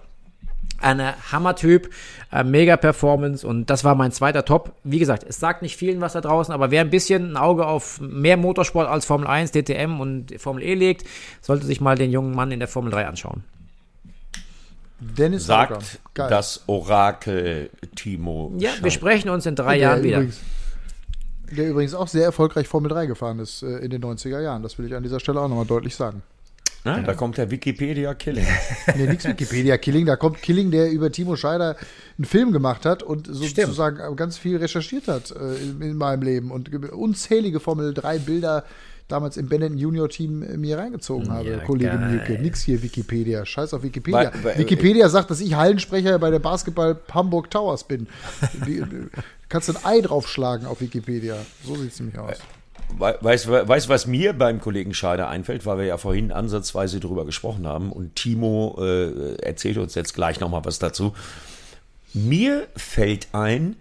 Eine Hammertyp, äh, mega Performance und das war mein zweiter Top. Wie gesagt, es sagt nicht vielen was da draußen, aber wer ein bisschen ein Auge auf mehr Motorsport als Formel 1, DTM und Formel E legt, sollte sich mal den jungen Mann in der Formel 3 anschauen. Dennis. Sagt das Orakel Timo. Ja, Schein. wir sprechen uns in drei der Jahren wieder. Übrigens, der übrigens auch sehr erfolgreich Formel 3 gefahren ist äh, in den 90er Jahren. Das will ich an dieser Stelle auch nochmal deutlich sagen. Ja, Da kommt der Wikipedia Killing. <laughs> Nee, nix Wikipedia Killing. Da kommt Killing, der über Timo Scheider einen Film gemacht hat und sozusagen ganz viel recherchiert hat äh, in, in meinem Leben und ge- unzählige Formel 3 Bilder damals im Benetton Junior Team äh, mir reingezogen habe, Ja, Kollege geil. Mielke. Nix hier Wikipedia. Scheiß auf Wikipedia. Weil- weil- Wikipedia sagt, dass ich Hallensprecher bei der Basketball Hamburg Towers bin. Wie, äh, kannst du ein Ei draufschlagen auf Wikipedia. So sieht es nämlich aus. We- Weißt du, weißt, was mir beim Kollegen Scheider einfällt, weil wir ja vorhin ansatzweise drüber gesprochen haben und Timo äh, erzählt uns jetzt gleich nochmal was dazu. Mir fällt ein,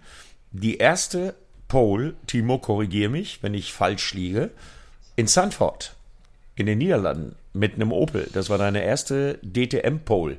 die erste Pole, Timo, korrigier mich, wenn ich falsch liege, in Sanford, in den Niederlanden, mit einem Opel. Das war deine erste DTM-Pole.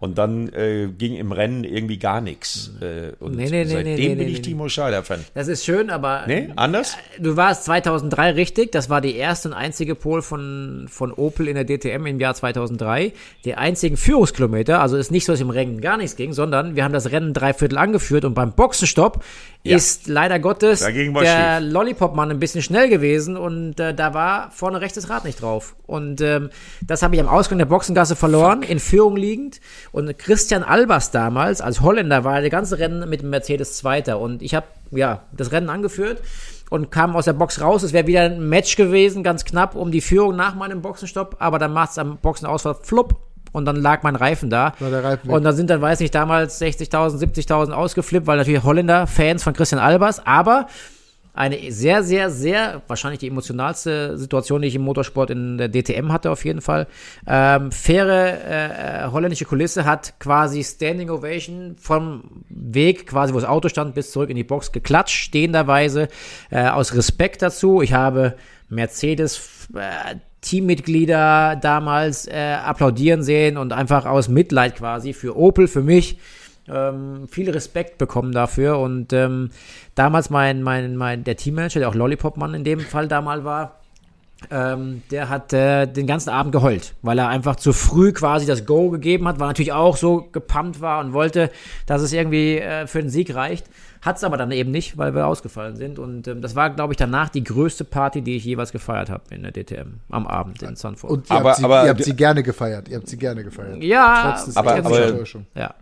Und dann äh, ging im Rennen irgendwie gar nichts. Äh, und Nee, nee, seitdem nee, bin ich. Timo Scheider-Fan. Das ist schön, aber Nee, anders? du warst 2003 richtig. Das war die erste und einzige Pole von, von Opel in der DTM im Jahr 2003. Die einzigen Führungskilometer. Also ist nicht so, dass im Rennen gar nichts ging, sondern wir haben das Rennen drei Viertel angeführt und beim Boxenstopp Ja. ist leider Gottes der. Lollipop-Mann ein bisschen schnell gewesen und äh, da war vorne rechtes Rad nicht drauf. Und ähm, das habe ich am Ausgang der Boxengasse verloren, in Führung liegend. Und Christian Albers damals, als Holländer, war der ganze Rennen mit dem Mercedes Zweiter. Und ich habe ja das Rennen angeführt und kam aus der Box raus. Es wäre wieder ein Match gewesen, ganz knapp, um die Führung nach meinem Boxenstopp. Aber dann macht es am Boxenausfall flupp. Und dann lag mein Reifen da. Reifen und dann sind dann, weiß nicht, damals 60.000, 70.000 ausgeflippt, weil natürlich Holländer Fans von Christian Albers. Aber eine sehr, sehr, sehr, wahrscheinlich die emotionalste Situation, die ich im Motorsport in der DTM hatte, auf jeden Fall. Ähm, faire äh, äh, holländische Kulisse hat quasi Standing Ovation vom Weg, quasi wo das Auto stand, bis zurück in die Box geklatscht, stehenderweise, äh, aus Respekt dazu. Ich habe Mercedes äh, Teammitglieder damals äh, applaudieren sehen und einfach aus Mitleid quasi für Opel, für mich ähm, viel Respekt bekommen dafür. Und ähm, damals mein, mein, mein, der Teammanager, der auch Lollipop-Mann in dem Fall damals war, ähm, der hat äh, den ganzen Abend geheult, weil er einfach zu früh quasi das Go gegeben hat, weil er natürlich auch so gepumpt war und wollte, dass es irgendwie äh, für den Sieg reicht. Hat es aber dann eben nicht, weil wir ausgefallen sind. Und ähm, das war, glaube ich, danach die größte Party, die ich jeweils gefeiert habe in der DTM am Abend in Sanford. Und ihr, Aber- habt, sie, aber- ihr habt sie gerne gefeiert. Ihr habt sie gerne gefeiert. ja, Trotz des aber- aber- ja.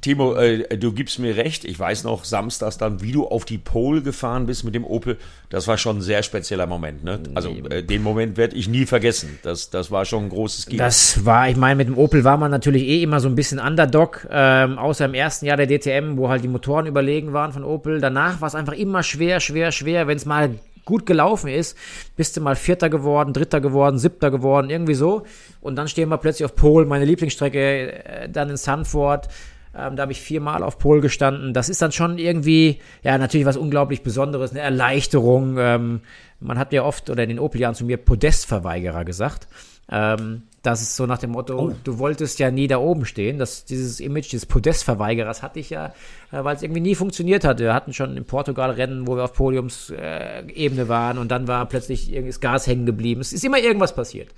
Timo, äh, du gibst mir recht. Ich weiß noch, samstags dann, wie du auf die Pole gefahren bist mit dem Opel. Das war schon ein sehr spezieller Moment. Ne? Also äh, den Moment werde ich nie vergessen. Das, das war schon ein großes Kino. Das war, ich meine, mit dem Opel war man natürlich eh immer so ein bisschen Underdog, ähm, außer im ersten Jahr der DTM, wo halt die Motoren überlegen waren von Opel. Danach war es einfach immer schwer, schwer, schwer, wenn es mal gut gelaufen ist, bist du mal Vierter geworden, Dritter geworden, Siebter geworden, irgendwie so. Und dann stehen wir plötzlich auf Pol, meine Lieblingsstrecke, äh, dann in Sanford. Ähm, da habe ich viermal auf Pol gestanden. Das ist dann schon irgendwie, ja, natürlich was unglaublich Besonderes, eine Erleichterung. Ähm, man hat ja oft, oder in den Opel-Jahren zu mir Podestverweigerer gesagt. Ähm, das ist so nach dem Motto, du wolltest ja nie da oben stehen. Das, dieses Image des Podestverweigerers hatte ich ja, äh, weil es irgendwie nie funktioniert hatte. Wir hatten schon in Portugal Rennen, wo wir auf Podiumsebene äh, waren und dann war plötzlich irgendwie das Gas hängen geblieben. Es ist immer irgendwas passiert.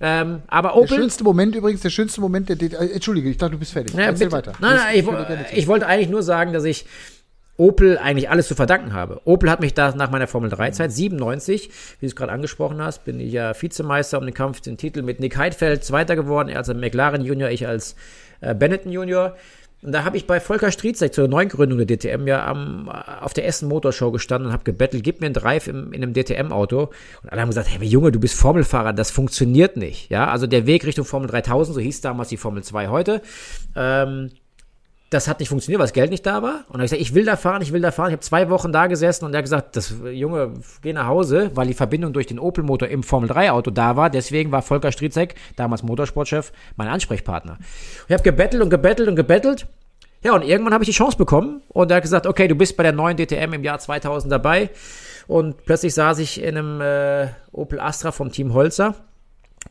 Ähm, aber Der Opel. schönste Moment übrigens, der schönste Moment der DTM. Äh, Entschuldige, ich dachte, du bist fertig. Ja, Erzähl bitte. weiter. Nein, nein, ich, gerne ich wollte eigentlich nur sagen, dass ich Opel eigentlich alles zu verdanken habe. Opel hat mich da nach meiner Formel 3-Zeit, 97, wie du es gerade angesprochen hast, bin ich ja Vizemeister um den Kampf, den Titel mit Nick Heidfeld Zweiter geworden, er als McLaren Junior, ich als äh, Benetton Junior. Und da habe ich bei Volker Strietzek zur Neugründung der DTM ja am, auf der Essen Motorshow gestanden und habe gebettelt, gib mir einen Drive im, in einem DTM-Auto. Und alle haben gesagt, hey Junge, du bist Formelfahrer, das funktioniert nicht. Ja, also der Weg Richtung Formel 3000, so hieß damals die Formel 2 heute, ähm, das hat nicht funktioniert, weil das Geld nicht da war. Und dann habe ich gesagt, ich will da fahren, ich will da fahren. Ich habe zwei Wochen da gesessen und er hat gesagt, das Junge, geh nach Hause, weil die Verbindung durch den Opel-Motor im Formel-3-Auto da war. Deswegen war Volker Striezek, damals Motorsportchef, mein Ansprechpartner. Ich habe gebettelt und gebettelt und gebettelt. Ja, und irgendwann habe ich die Chance bekommen und er hat gesagt, okay, du bist bei der neuen DTM im Jahr 2000 dabei. Und plötzlich saß ich in einem äh, Opel Astra vom Team Holzer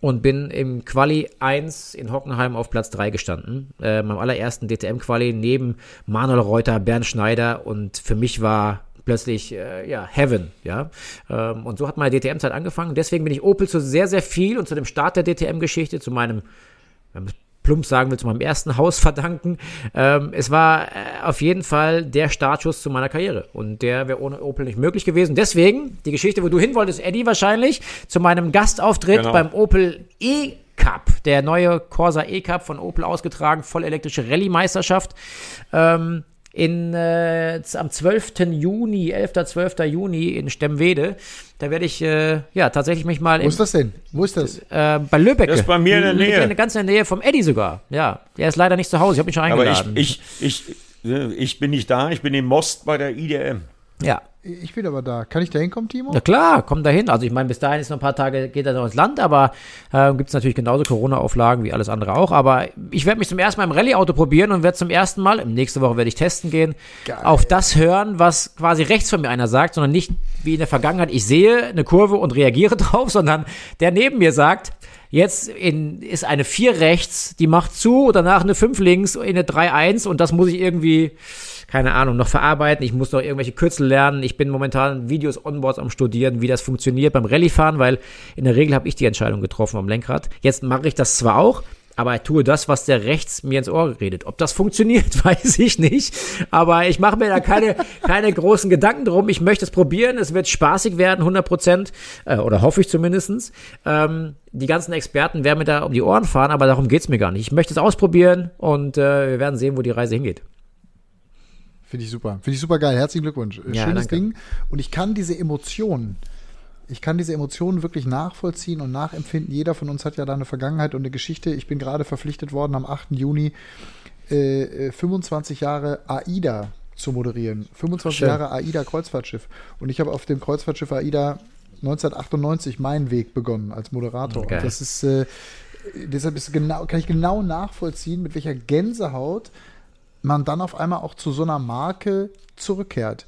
und bin im Quali 1 in Hockenheim auf Platz 3 gestanden. Äh, meinem allerersten DTM-Quali neben Manuel Reuter, Bernd Schneider und für mich war plötzlich äh, ja Heaven, ja. Ähm, und so hat meine DTM-Zeit angefangen. Deswegen bin ich Opel zu sehr, sehr viel und zu dem Start der DTM-Geschichte, zu meinem plump sagen will, zu meinem ersten Haus <laughs> verdanken. Ähm, es war äh, auf jeden Fall der Startschuss zu meiner Karriere. Und der wäre ohne Opel nicht möglich gewesen. Deswegen, die Geschichte, wo du hin wolltest, Eddie, wahrscheinlich, zu meinem Gastauftritt Genau. beim Opel E-Cup, der neue Corsa E-Cup von Opel ausgetragen, vollelektrische Rallye-Meisterschaft. Ähm, in, äh, am 12. Juni, 11. 12. Juni in Stemwede. Da werde ich äh, ja tatsächlich mich mal Wo in, ist das denn? Wo ist das? äh, bei Lübeck. Das ist bei mir in der Nähe. Ganz in der Nähe vom Eddie sogar. Ja, der ist leider nicht zu Hause. Ich habe ihn schon Aber eingeladen. ich, ich, ich, äh, ich bin nicht da, ich bin in Most bei der IDM. ja. Ich bin aber da. Kann ich da hinkommen, Timo? Na klar, komm da hin. Also ich meine, bis dahin ist noch ein paar Tage, geht er noch ins Land, aber äh, gibt es natürlich genauso Corona-Auflagen wie alles andere auch. Aber ich werde mich zum ersten Mal im Rallye-Auto probieren und werde zum ersten Mal, nächste Woche werde ich testen gehen, Geil. auf das hören, was quasi rechts von mir einer sagt, sondern nicht wie in der Vergangenheit, ich sehe eine Kurve und reagiere <laughs> drauf, sondern der neben mir sagt, Jetzt in, ist eine 4 rechts, die macht zu, danach eine 5 links, eine 3 1 und das muss ich irgendwie, keine Ahnung, noch verarbeiten. Ich muss noch irgendwelche Kürzel lernen. Ich bin momentan Videos onboards am studieren, wie das funktioniert beim Rallye-Fahren, weil in der Regel habe ich die Entscheidung getroffen am Lenkrad. Jetzt mache ich das zwar auch, aber ich tue das, was der rechts mir ins Ohr redet. Ob das funktioniert, <laughs> weiß ich nicht. Aber ich mache mir da keine, keine großen Gedanken drum. Ich möchte es probieren. Es wird spaßig werden, 100 Prozent. Äh, oder hoffe ich zumindestens. Ähm, die ganzen Experten werden mir da um die Ohren fahren, aber darum geht's mir gar nicht. Ich möchte es ausprobieren und äh, wir werden sehen, wo die Reise hingeht. Finde ich super. Finde ich super geil. Herzlichen Glückwunsch. Ja, Schönes danke. Ding. Und ich kann diese Emotionen, ich kann diese Emotionen wirklich nachvollziehen und nachempfinden. Jeder von uns hat ja da eine Vergangenheit und eine Geschichte. Ich bin gerade verpflichtet worden, am 8. Juni äh, äh, 25 Jahre AIDA zu moderieren. 25 Schön. Jahre AIDA Kreuzfahrtschiff. Und ich habe auf dem Kreuzfahrtschiff AIDA 1998 meinen Weg begonnen als Moderator. Geil. Und das ist äh, deshalb ist genau, kann ich genau nachvollziehen, mit welcher Gänsehaut man dann auf einmal auch zu so einer Marke zurückkehrt.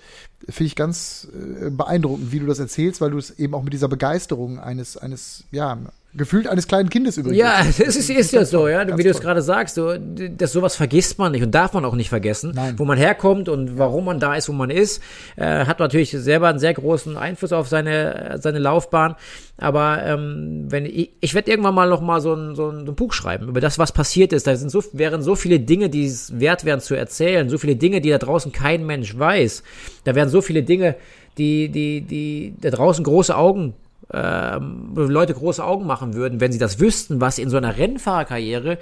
Finde ich ganz äh, beeindruckend, wie du das erzählst, weil du es eben auch mit dieser Begeisterung eines, eines, ja, gefühlt eines kleinen Kindes übrigens. Ja, es ist, ist ja so, ja. Ganz Wie du es gerade sagst, so, das sowas vergisst man nicht und darf man auch nicht vergessen. Nein. Wo man herkommt und warum man da ist, wo man ist, äh, hat natürlich selber einen sehr großen Einfluss auf seine, seine Laufbahn. Aber ähm, wenn ich, ich werde irgendwann mal noch mal so ein, so, ein, so ein Buch schreiben über das, was passiert ist. Da sind so, wären so viele Dinge, die es wert wären zu erzählen, so viele Dinge, die da draußen kein Mensch weiß. Da wären so viele Dinge, die, die, die da draußen große Augen ähm, Leute große Augen machen würden, wenn sie das wüssten, was in so einer Rennfahrerkarriere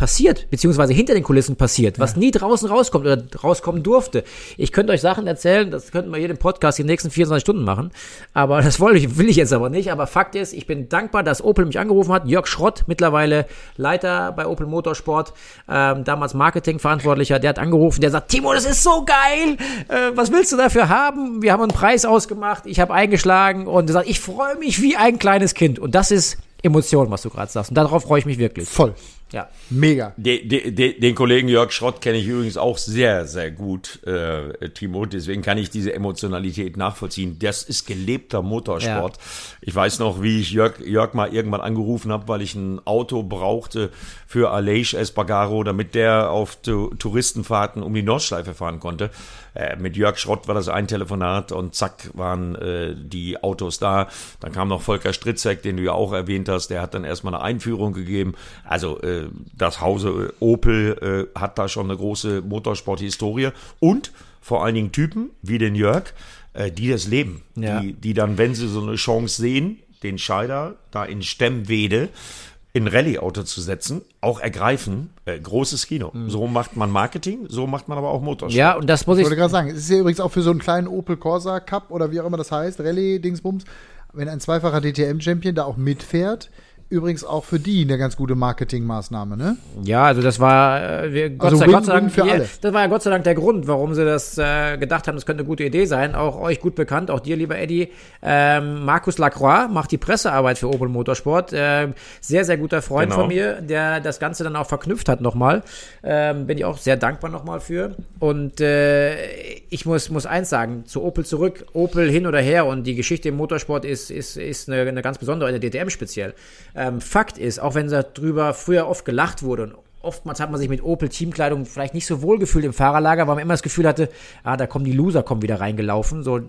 passiert, beziehungsweise hinter den Kulissen passiert, was nie draußen rauskommt oder rauskommen durfte. Ich könnte euch Sachen erzählen, das könnten wir hier im Podcast die nächsten 24 Stunden machen, aber das wollte ich, will ich jetzt aber nicht. Aber Fakt ist, ich bin dankbar, dass Opel mich angerufen hat. Jörg Schrott, mittlerweile Leiter bei Opel Motorsport, ähm, damals Marketingverantwortlicher, der hat angerufen, der sagt, Timo, das ist so geil, äh, was willst du dafür haben? Wir haben einen Preis ausgemacht, ich habe eingeschlagen und er sagt, ich freue mich wie ein kleines Kind. Und das ist Emotion, was du gerade sagst. Und darauf freue ich mich wirklich. Voll. Ja. Mega. De, de, de, den Kollegen Jörg Schrott kenne ich übrigens auch sehr, sehr gut, äh, Timo. Deswegen kann ich diese Emotionalität nachvollziehen. Das ist gelebter Motorsport. Ich weiß noch, wie ich Jörg, Jörg mal irgendwann angerufen habe, weil ich ein Auto brauchte für Aleix Espargaro, damit der auf Touristenfahrten um die Nordschleife fahren konnte. Äh, mit Jörg Schrott war das ein Telefonat und zack waren äh, die Autos da. Dann kam noch Volker Stritzek, den du ja auch erwähnt hast. Der hat dann erstmal eine Einführung gegeben. Also äh, das Hause Opel äh, hat da schon eine große Motorsport-Historie und vor allen Dingen Typen wie den Jörg, äh, die das leben. Ja. Die, die dann, wenn sie so eine Chance sehen, den Scheider da in Stemmwede in Rallye-Auto zu setzen, auch ergreifen. Äh, großes Kino. So macht man Marketing, so macht man aber auch Motorsport. Ja, und das muss Ich ich. wollte gerade sagen, es ist ja übrigens auch für so einen kleinen Opel Corsa Cup oder wie auch immer das heißt, Rallye-Dingsbums, wenn ein zweifacher DTM-Champion da auch mitfährt, übrigens auch für die eine ganz gute Marketingmaßnahme, ne? Ja, also das war äh, wir, Gott, Also sei, Gott sei Dank für alle. Das war ja Gott sei Dank der Grund, warum sie das äh, gedacht haben, das könnte eine gute Idee sein. Auch euch gut bekannt, auch dir, lieber Eddie. Ähm, Markus Lacroix macht die Pressearbeit für Opel Motorsport. Ähm, sehr, sehr guter Freund Genau. von mir, der das Ganze dann auch verknüpft hat nochmal. Ähm, bin ich auch sehr dankbar nochmal für. Und äh, ich muss, muss eins sagen, zu Opel zurück, Opel hin oder her und die Geschichte im Motorsport ist, ist, ist eine, eine ganz besondere, in der DTM speziell. Ähm, Fakt ist, auch wenn darüber früher oft gelacht wurde und oftmals hat man sich mit Opel Teamkleidung vielleicht nicht so wohl gefühlt im Fahrerlager, weil man immer das Gefühl hatte, ah, da kommen die Loser kommen wieder reingelaufen, so äh,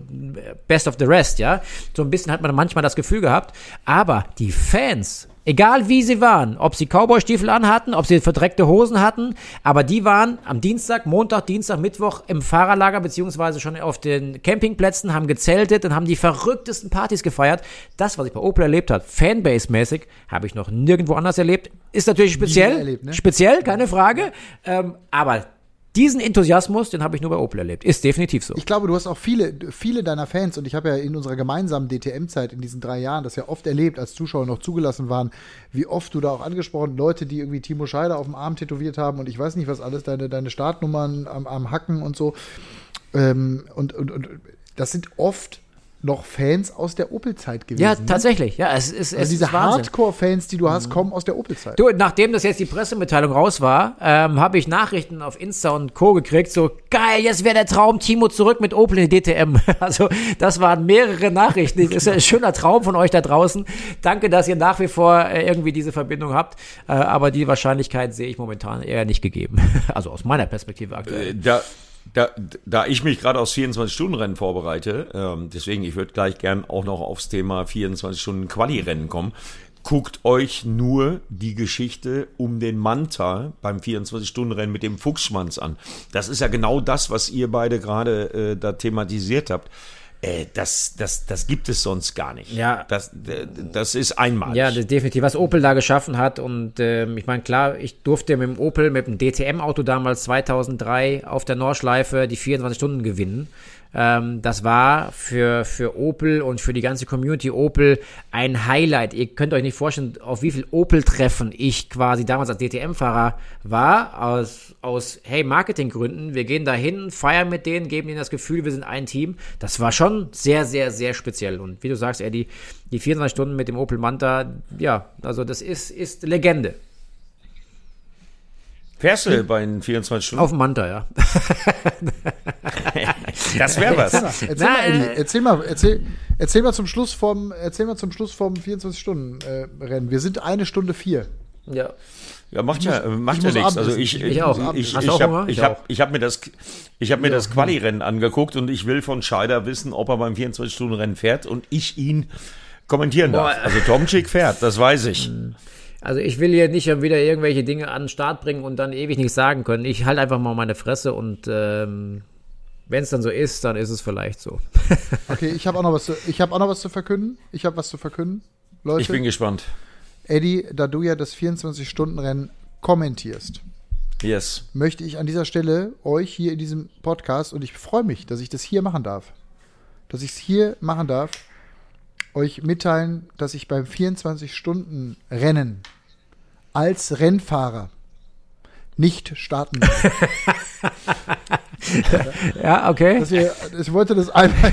best of the rest, ja. So ein bisschen hat man manchmal das Gefühl gehabt, aber die Fans Egal wie sie waren, ob sie Cowboy-Stiefel anhatten, ob sie verdreckte Hosen hatten, aber die waren am Dienstag, Montag, Dienstag, Mittwoch im Fahrerlager beziehungsweise schon auf den Campingplätzen, haben gezeltet und haben die verrücktesten Partys gefeiert. Das, was ich bei Opel erlebt habe, Fanbase-mäßig, habe ich noch nirgendwo anders erlebt. Ist natürlich speziell, erlebt, ne? speziell, keine Frage, ähm, aber diesen Enthusiasmus, den habe ich nur bei Opel erlebt. Ist definitiv so. Ich glaube, du hast auch viele, viele deiner Fans, und ich habe ja in unserer gemeinsamen DTM-Zeit in diesen drei Jahren das ja oft erlebt, als Zuschauer noch zugelassen waren, wie oft du da auch angesprochen, Leute, die irgendwie Timo Scheider auf dem Arm tätowiert haben und ich weiß nicht was alles, deine, deine Startnummern am, am Hacken und so. Ähm, und, und, und das sind oft noch Fans aus der Opel-Zeit gewesen. Ja, ne? tatsächlich. Ja, es ist, es Also diese. Hardcore-Fans, die du hast, kommen aus der Opel-Zeit. Du, nachdem das jetzt die Pressemitteilung raus war, ähm, habe ich Nachrichten auf Insta und Co. gekriegt, so geil, jetzt wäre der Traum, Timo zurück mit Opel in die DTM. <laughs> Also das waren mehrere Nachrichten. Das ist ein schöner Traum von euch da draußen. Danke, dass ihr nach wie vor äh, irgendwie diese Verbindung habt. Äh, aber die Wahrscheinlichkeit sehe ich momentan eher nicht gegeben. <laughs> Also aus meiner Perspektive aktuell. Äh, Da, da, da ich mich gerade aus 24-Stunden-Rennen vorbereite, ähm, deswegen, ich würde gleich gern auch noch aufs Thema 24-Stunden-Quali-Rennen kommen. Guckt euch nur die Geschichte um den Manta beim 24-Stunden-Rennen mit dem Fuchsschwanz an. Das ist ja genau das, was ihr beide gerade äh, da thematisiert habt. Äh, das, das, das gibt es sonst gar nicht. Ja. Das, das ist einmalig. Ja, das definitiv, was Opel da geschaffen hat. Und ähm, ich meine, klar, ich durfte mit dem Opel, mit dem DTM-Auto damals 2003 auf der Nordschleife die 24 Stunden gewinnen. Ähm, das war für, für Opel und für die ganze Community Opel ein Highlight. Ihr könnt euch nicht vorstellen, auf wie viel Opel-Treffen ich quasi damals als DTM-Fahrer war. Aus, aus, hey, Marketinggründen. Wir gehen da hin, feiern mit denen, geben ihnen das Gefühl, wir sind ein Team. Das war schon sehr, sehr, sehr speziell. Und wie du sagst, Eddie, die 24 Stunden mit dem Opel Manta, ja, also das ist, ist Legende. Fährst du bei den 24 Stunden? Auf dem Manta, ja. <laughs> <laughs> Das wäre was. Erzähl mal, Eddie, äh, erzähl mal, erzähl, erzähl mal zum Schluss vom, erzähl mal zum Schluss vom 24-Stunden-Rennen. Wir sind eine Stunde vier. ja. Ja, macht ja, macht ich ja nichts. Also ich, Ich ich, auch. ich, ich auch habe ich Ich hab, ich hab mir das, ich habe mir das Quali-Rennen angeguckt und ich will von Scheider wissen, ob er beim 24-Stunden-Rennen fährt und ich ihn kommentieren darf. Boah. Also Tomczyk fährt, das weiß ich. Also ich will hier nicht schon wieder irgendwelche Dinge an den Start bringen und dann ewig nichts sagen können. Ich halte einfach mal meine Fresse und ähm, wenn es dann so ist, dann ist es vielleicht so. Okay, ich habe auch noch was zu, ich habe auch noch was zu verkünden. Ich habe was zu verkünden. Leute, Ich bin gespannt. Eddie, da du ja das 24-Stunden-Rennen kommentierst, Yes. möchte ich an dieser Stelle euch hier in diesem Podcast, und ich freue mich, dass ich das hier machen darf, dass ich es hier machen darf, euch mitteilen, dass ich beim 24-Stunden-Rennen als Rennfahrer nicht starten. <laughs> Ja, okay. Ihr, ich wollte das einmal,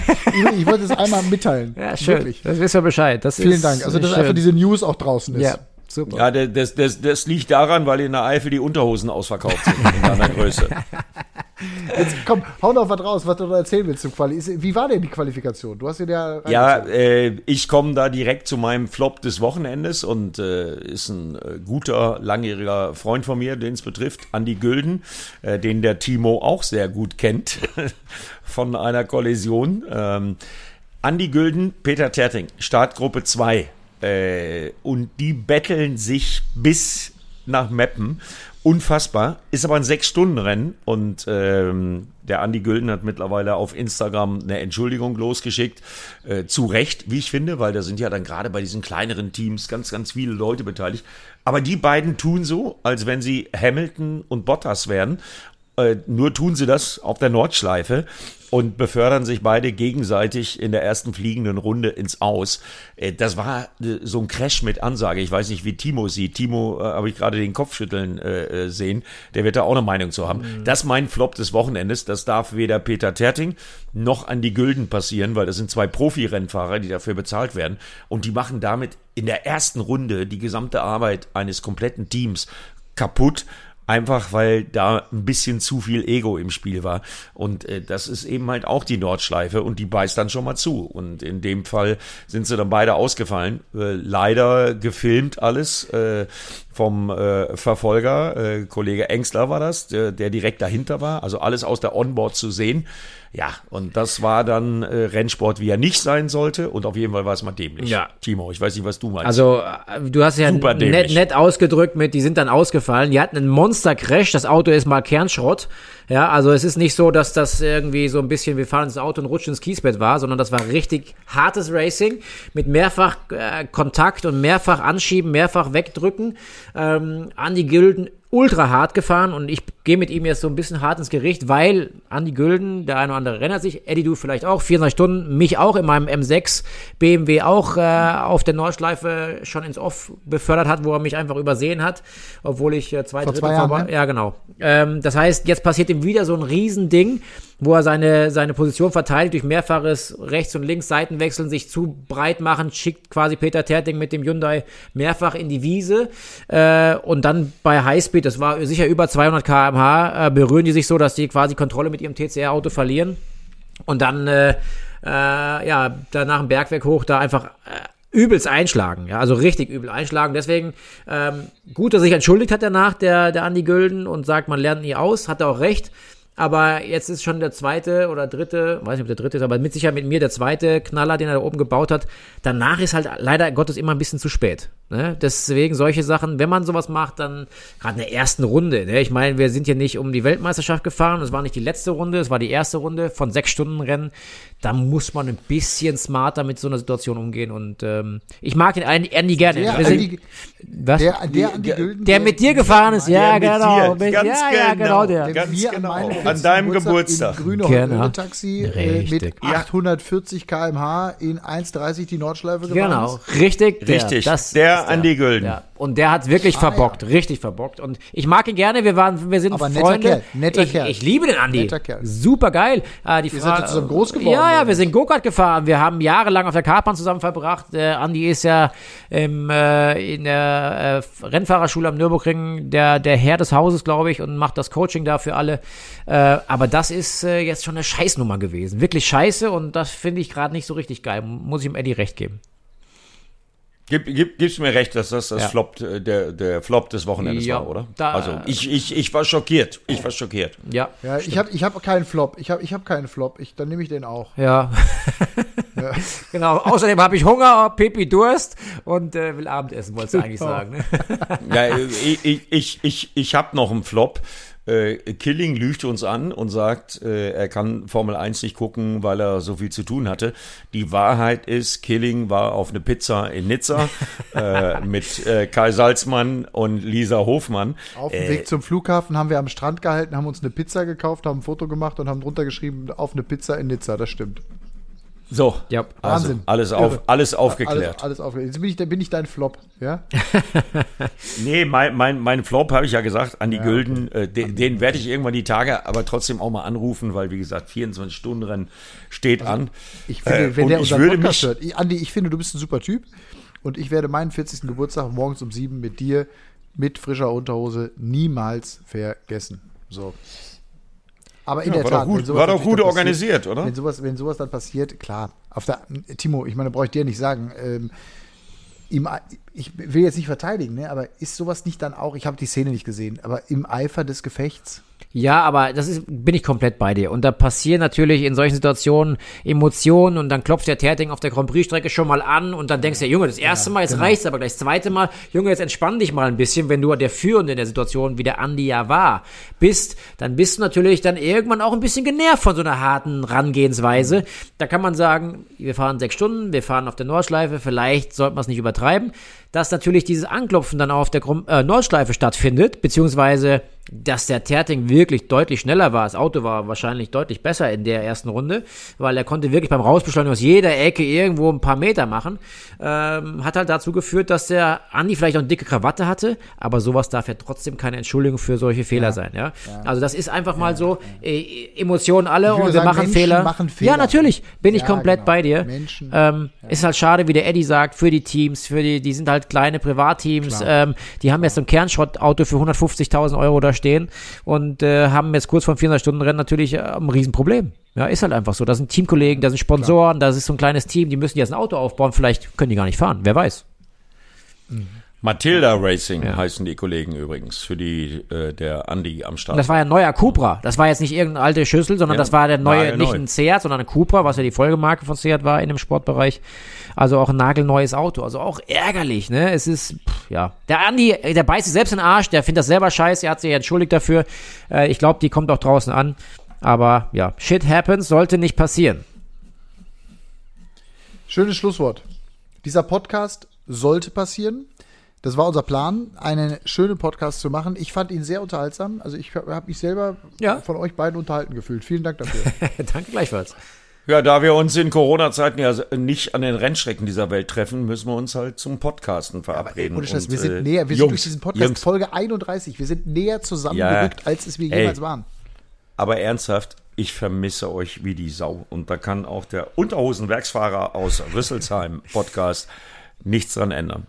ich wollte das einmal mitteilen. Ja, schön. Wirklich. Das wisst ihr Bescheid. Das Vielen Dank. Also, dass schön. einfach diese News auch draußen ist. Ja, super. Ja, das, das, das liegt daran, weil in der Eifel die Unterhosen ausverkauft sind in deiner <laughs> Größe. Jetzt komm, hau noch was raus, was du da erzählen willst zum Quali. Wie war denn die Qualifikation? Du hast ihn ja Ja, äh, ich komme da direkt zu meinem Flop des Wochenendes und äh, ist ein äh, guter, langjähriger Freund von mir, den es betrifft, Andi Gülden, äh, den der Timo auch sehr gut kennt <laughs> von einer Kollision. Ähm, Andi Gülden, Peter Terting, Startgruppe 2. Äh, und die betteln sich bis nach Meppen. Unfassbar. Ist aber ein Sechs-Stunden-Rennen und ähm, der Andi Gülden hat mittlerweile auf Instagram eine Entschuldigung losgeschickt. Äh, zu Recht, wie ich finde, weil da sind ja dann gerade bei diesen kleineren Teams ganz, ganz viele Leute beteiligt. Aber die beiden tun so, als wenn sie Hamilton und Bottas wären. Äh, nur tun sie das auf der Nordschleife und befördern sich beide gegenseitig in der ersten fliegenden Runde ins Aus. Äh, das war äh, so ein Crash mit Ansage. Ich weiß nicht, wie Timo sieht. Timo äh, habe ich gerade den Kopfschütteln äh, äh, sehen. Der wird da auch eine Meinung zu haben. Das ist mein Flop des Wochenendes. Das darf weder Peter Terting noch an die Gülden passieren, weil das sind zwei Profi-Rennfahrer, die dafür bezahlt werden. Und die machen damit in der ersten Runde die gesamte Arbeit eines kompletten Teams kaputt. Einfach weil da ein bisschen zu viel Ego im Spiel war. Und äh, das ist eben halt auch die Nordschleife und die beißt dann schon mal zu. Und in dem Fall sind sie dann beide ausgefallen. Äh, leider gefilmt alles äh, vom äh, Verfolger. Äh, Kollege Engstler war das, der, der direkt dahinter war. Also alles aus der Onboard zu sehen. Ja, und das war dann äh, Rennsport, wie er nicht sein sollte. Und auf jeden Fall war es mal dämlich. Ja. Timo, ich weiß nicht, was du meinst. Also, äh, du hast ja Super nett, nett ausgedrückt mit, die sind dann ausgefallen. Die hatten einen Monster-Crash, das Auto ist mal Kernschrott. Ja, also es ist nicht so, dass das irgendwie so ein bisschen, wir fahren ins Auto und rutschen ins Kiesbett war, sondern das war richtig hartes Racing mit mehrfach äh, Kontakt und mehrfach anschieben, mehrfach wegdrücken. Ähm, Andi Gülden ultra hart gefahren und ich gehe mit ihm jetzt so ein bisschen hart ins Gericht, weil Andi Gülden, der eine oder andere erinnert sich, Eddie du vielleicht auch, 24 Stunden, mich auch in meinem M6 BMW auch äh, auf der Nordschleife schon ins Off befördert hat, wo er mich einfach übersehen hat, obwohl ich äh, zwei Vor Drittel zwei Jahren, vorbei- ne? Ja, genau. Ähm, das heißt, jetzt passiert ihm wieder so ein Riesending, wo er seine, seine Position verteidigt durch mehrfaches Rechts- und Links Seitenwechseln, sich zu breit machen, schickt quasi Peter Terting mit dem Hyundai mehrfach in die Wiese äh, und dann bei Highspeed, das war sicher über 200 km/h, äh, berühren die sich so, dass die quasi Kontrolle mit ihrem TCR-Auto verlieren und dann äh, äh, ja danach einen Bergwerk hoch da einfach äh, übelst einschlagen, ja, also richtig übel einschlagen. Deswegen ähm, gut, dass sich entschuldigt hat danach der der Andi Gülden und sagt, man lernt nie aus, hat er auch recht. Aber jetzt ist schon der zweite oder dritte, weiß nicht, ob der dritte ist, aber mit Sicherheit mit mir der zweite Knaller, den er da oben gebaut hat. Danach ist halt leider Gottes immer ein bisschen zu spät. Ne? Deswegen solche Sachen, wenn man sowas macht, dann gerade in der ersten Runde. Ne? Ich meine, wir sind hier nicht um die Weltmeisterschaft gefahren. Es war nicht die letzte Runde, es war die erste Runde von sechs Stunden Rennen. Da muss man ein bisschen smarter mit so einer Situation umgehen. Und ähm, ich mag den Andy Andy gerne. Der, sind- Andi, was? der, der Gülden, der mit dir gefahren ist, ja, genau. dir, ganz ja, ja, genau. genau der. der Ganz mir genau. An, meinem An 40. deinem Geburtstag. im grüne Genau. Taxi äh, mit Richtig. Ja. 840 km/h in 1,30 die Nordschleife gefahren Genau, ist. richtig. Der, Richtig, das der ist Andi Gülden. Ja. Und der hat wirklich Ah, verbockt, richtig verbockt. Und ich mag ihn gerne, wir waren, wir sind Aber netter Freunde. Kerl, netter ich, Kerl. ich liebe den Andi. Netter Kerl. Super geil. Äh, die Ihr Fra- seid ja zusammen groß geworden, Ja, ja, wir sind Go-Kart gefahren. Wir haben jahrelang auf der Kartbahn zusammen verbracht. Der Andi ist ja im, äh, in der äh, Rennfahrerschule am Nürburgring der, der Herr des Hauses, glaube ich, und macht das Coaching da für alle. Äh, aber das ist äh, jetzt schon eine Scheißnummer gewesen. Wirklich scheiße und das finde ich gerade nicht so richtig geil. Muss ich ihm Eddie recht geben. Gib, gib, gibst mir recht, dass das das Ja. Flop, äh, der, der Flop des Wochenendes Ja, war, oder? da- also ich, ich, ich war schockiert. Ich war schockiert. Ja. Ja, ich habe ich hab keinen Flop. Ich habe ich hab keinen Flop. Ich, dann nehme ich den auch. Ja. <laughs> genau. Außerdem habe ich Hunger, Pipi Durst und äh, will Abendessen, wolltest du eigentlich Genau. sagen. Ne? Ja, ich, ich, ich, ich, ich habe noch einen Flop. Äh, Killing lügt uns an und sagt, äh, er kann Formel 1 nicht gucken, weil er so viel zu tun hatte. Die Wahrheit ist, Killing war auf eine Pizza in Nizza <laughs> äh, mit äh, Kai Salzmann und Lisa Hofmann. Auf dem Weg zum Flughafen haben wir am Strand gehalten, haben uns eine Pizza gekauft, haben ein Foto gemacht und haben drunter geschrieben, auf eine Pizza in Nizza. Das stimmt. So, Ja. also Wahnsinn. alles, auf, Irre. alles aufgeklärt. Alles, alles aufgeklärt. Jetzt bin ich, bin ich dein Flop. Ja? <laughs> Nee, mein, mein, mein Flop habe ich ja gesagt, Andi Gülden, äh, den, den werde ich irgendwann die Tage aber trotzdem auch mal anrufen, weil wie gesagt, 24 Stunden Rennen steht an. Ich finde, Äh, wenn der ich unseren würde Podcast mich- hört, ich, Andi, ich finde, du bist ein super Typ und ich werde meinen 40. Geburtstag morgens um sieben mit dir mit frischer Unterhose niemals vergessen. So. Aber in Ja, der war Tat, doch gut- war doch gut dann passiert- organisiert, oder? Wenn sowas, wenn sowas dann passiert, klar. Auf der, Timo, ich meine, brauche ich dir nicht sagen. Ähm, Ei- ich will jetzt nicht verteidigen, ne, aber ist sowas nicht dann auch, ich habe die Szene nicht gesehen, aber im Eifer des Gefechts? Ja, aber das ist, bin ich komplett bei dir. Und da passieren natürlich in solchen Situationen Emotionen und dann klopft der Terting auf der Grand Prix-Strecke schon mal an und dann denkst du, ja, Junge, das erste Mal, jetzt reicht's aber gleich das zweite Mal, Junge, jetzt entspann dich mal ein bisschen, wenn du der Führende in der Situation, wie der Andi ja war, bist, dann bist du natürlich dann irgendwann auch ein bisschen genervt von so einer harten Rangehensweise. Da kann man sagen, wir fahren sechs Stunden, wir fahren auf der Nordschleife, vielleicht sollte man es nicht übertreiben, dass natürlich dieses Anklopfen dann auf der Grum- äh, Nordschleife stattfindet, beziehungsweise dass der Terting wirklich deutlich schneller war. Das Auto war wahrscheinlich deutlich besser in der ersten Runde, weil er konnte wirklich beim Rausbeschleunigen aus jeder Ecke irgendwo ein paar Meter machen. Ähm, hat halt dazu geführt, dass der Andi vielleicht auch eine dicke Krawatte hatte, aber sowas darf ja trotzdem keine Entschuldigung für solche Fehler sein. Ja? Also das ist einfach mal so, äh, Emotionen alle Ich und wir sagen, machen Fehler. machen Fehler. Ja, natürlich, bin ich Ja, komplett genau. bei dir. Menschen, Ähm, Ist halt schade, wie der Eddie sagt, für die Teams, für die, die sind halt kleine Privatteams, ähm, die haben jetzt so ein Kernschrottauto für 150.000 Euro da stehen und äh, haben jetzt kurz vor 400 Stunden Rennen natürlich äh, ein Riesenproblem. Ja, ist halt einfach so. Da sind Teamkollegen, da sind Sponsoren, das ist so ein kleines Team, die müssen jetzt ein Auto aufbauen, vielleicht können die gar nicht fahren, wer weiß. Matilda Racing Ja. heißen die Kollegen übrigens, für die äh, der Andi am Start. Und das war ja ein neuer Cupra. Das war jetzt nicht irgendeine alte Schüssel, sondern Ja, das war der neue, nicht ein Seat, sondern ein Cupra, was ja die Folgemarke von Seat war in dem Sportbereich. Also auch ein nagelneues Auto. Also auch ärgerlich, ne? Es ist, pff, ja. Der Andi, äh, der beißt sich selbst in den Arsch, der findet das selber scheiße, er hat sich entschuldigt dafür. Äh, ich glaube, die kommt auch draußen an. Aber ja, shit happens, sollte nicht passieren. Schönes Schlusswort. Dieser Podcast sollte passieren. Das war unser Plan, einen schönen Podcast zu machen. Ich fand ihn sehr unterhaltsam. Also ich habe mich selber Ja. von euch beiden unterhalten gefühlt. Vielen Dank dafür. <laughs> Danke gleichfalls. Ja, da wir uns in Corona-Zeiten ja nicht an den Rennstrecken dieser Welt treffen, müssen wir uns halt zum Podcasten verabreden. Ohne Scheiß, Und, wir sind äh, näher, wir sind Jungs, durch diesen Podcast Jungs, Folge 31. Wir sind näher zusammengerückt, Ja. als es wir Ey. jemals waren. aber ernsthaft, ich vermisse euch wie die Sau. Und da kann auch der Unterhosenwerksfahrer aus Rüsselsheim Podcast nichts dran ändern.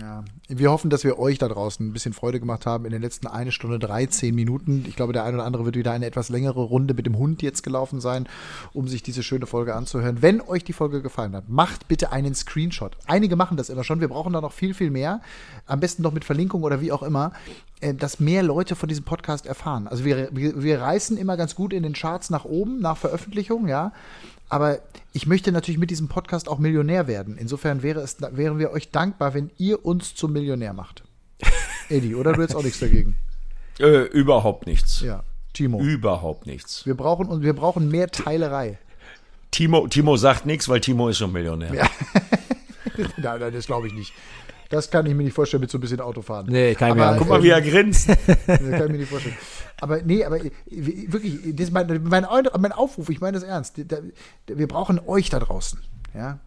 Ja. Wir hoffen, dass wir euch da draußen ein bisschen Freude gemacht haben in den letzten eine Stunde 13 Minuten. Ich glaube, der eine oder andere wird wieder eine etwas längere Runde mit dem Hund jetzt gelaufen sein, um sich diese schöne Folge anzuhören. Wenn euch die Folge gefallen hat, macht bitte einen Screenshot. Einige machen das immer schon. Wir brauchen da noch viel, viel mehr. Am besten noch mit Verlinkung oder wie auch immer, äh, dass mehr Leute von diesem Podcast erfahren. Also wir, wir, wir reißen immer ganz gut in den Charts nach oben, nach Veröffentlichung, ja. Aber ich möchte natürlich mit diesem Podcast auch Millionär werden. Insofern wäre es, wären wir euch dankbar, wenn ihr uns zum Millionär macht. <laughs> Eddie, oder du hättest auch nichts dagegen? Äh, überhaupt nichts. Ja. Timo. Überhaupt nichts. Wir brauchen, wir brauchen mehr Teilerei. Timo, Timo sagt nichts, weil Timo ist schon Millionär. <laughs> nein, nein, das glaube ich nicht. Das kann ich mir nicht vorstellen mit so ein bisschen Autofahren. Nee, kann ich mir Aber, Guck mal, wie er grinst. Das <laughs> kann ich mir nicht vorstellen. Aber nee, aber äh, wirklich, das ist mein, mein, mein Aufruf, ich meine das ernst. Wir brauchen euch da draußen. Ja.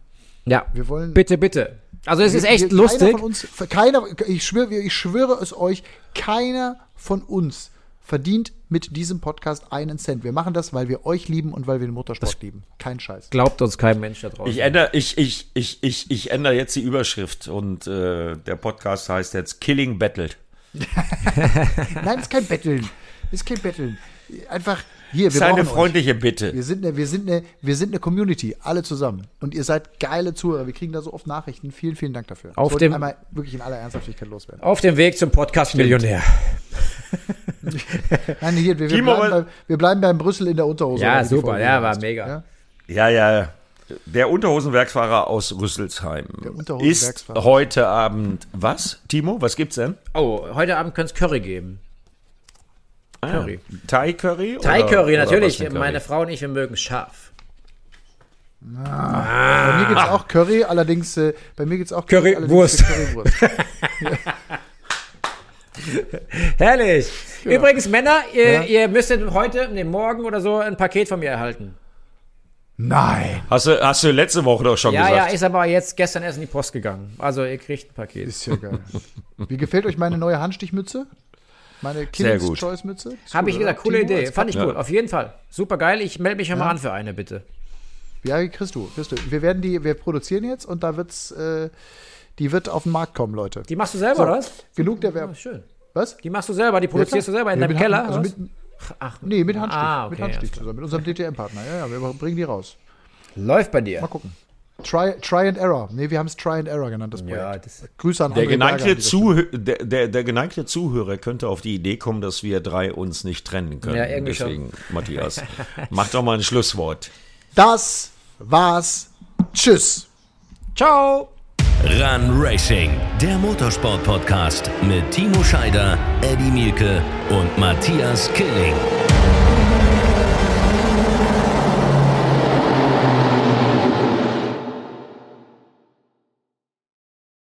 Ja, Wir wollen- bitte, bitte. Also es ist echt wir- lustig. Keiner von uns, keiner, ich schwöre, ich schwöre es euch, keiner von uns verdient mit diesem Podcast einen Cent. Wir machen das, weil wir euch lieben und weil wir den Motorsport lieben. Kein Scheiß. Glaubt uns kein Mensch da draußen. Ich ändere, ich, ich, ich, ich, ich ändere jetzt die Überschrift und äh, der Podcast heißt jetzt Killing Battled. <laughs> Nein, das ist kein Betteln. Das ist kein Betteln. Einfach hier, Das wir ist eine brauchen euch. freundliche Bitte. Wir sind, eine, wir, sind eine, wir sind eine Community, alle zusammen. Und ihr seid geile Zuhörer. Wir kriegen da so oft Nachrichten. Vielen, vielen Dank dafür. Auf das dem- einmal wirklich in aller Ernsthaftigkeit loswerden. Auf dem Weg zum Podcast Millionär. <laughs> Nein, hier, wir, wir, bleiben, bei, wir bleiben beim Brüssel in der Unterhose. Ja, oder super. Ja, war mega. Ja? Ja, ja. Der Unterhosenwerksfahrer aus Rüsselsheim Der ist heute Abend was? Timo, was gibt's denn? Oh, heute Abend könnte es Curry geben. Curry. Thai Curry? Thai oder- Curry, oder natürlich. ein Curry? Meine Frau und ich, wir mögen es scharf. Bei mir gibt es auch Curry, allerdings äh, bei mir gibt es auch Currywurst. allerdings Currywurst. <laughs> <laughs> Herrlich. Übrigens, Männer, ihr, Ja. ihr müsstet heute, nee, morgen oder so ein Paket von mir erhalten. Nein. Hast du, hast du letzte Woche doch schon Ja, ja, gesagt. ist aber jetzt gestern erst in die Post gegangen. Also ihr kriegt ein Paket. Ist ja geil. Wie gefällt euch meine neue Handstichmütze? Meine gut. Choice Mütze? Habe gut, ich gesagt, coole Timo, Idee. Fand ich Ja. cool. Auf jeden Fall. Super geil. Ich melde mich schon mal an für eine, bitte. Ja, kriegst du, kriegst du. Wir werden die, wir produzieren jetzt und da wird's, äh, die wird auf den Markt kommen, Leute. Die machst du selber, So, oder was? Genug der Oh, Werbung. schön. Was? Die machst du selber, die produzierst du selber in Ja, deinem Keller? Also mit, Ach, nee, mit Handstich. Ah, okay, mit Handstich zusammen, mit unserem DTM-Partner. Ja, ja, wir bringen die raus. läuft bei dir. Mal gucken. Try, try and Error. Nee, wir haben es Try and Error genannt, das Projekt. Ja, das, Grüße an Der geneigte, Berger Zuhö der, der, der geneigte Zuhörer könnte auf die Idee kommen, dass wir drei uns nicht trennen können. Ja, irgendwie schon. Deswegen, Matthias, <laughs> mach doch mal ein Schlusswort. Das war's. Tschüss. Ciao! Run Racing, der Motorsport-Podcast mit Timo Scheider, Eddie Mielke und Matthias Killing.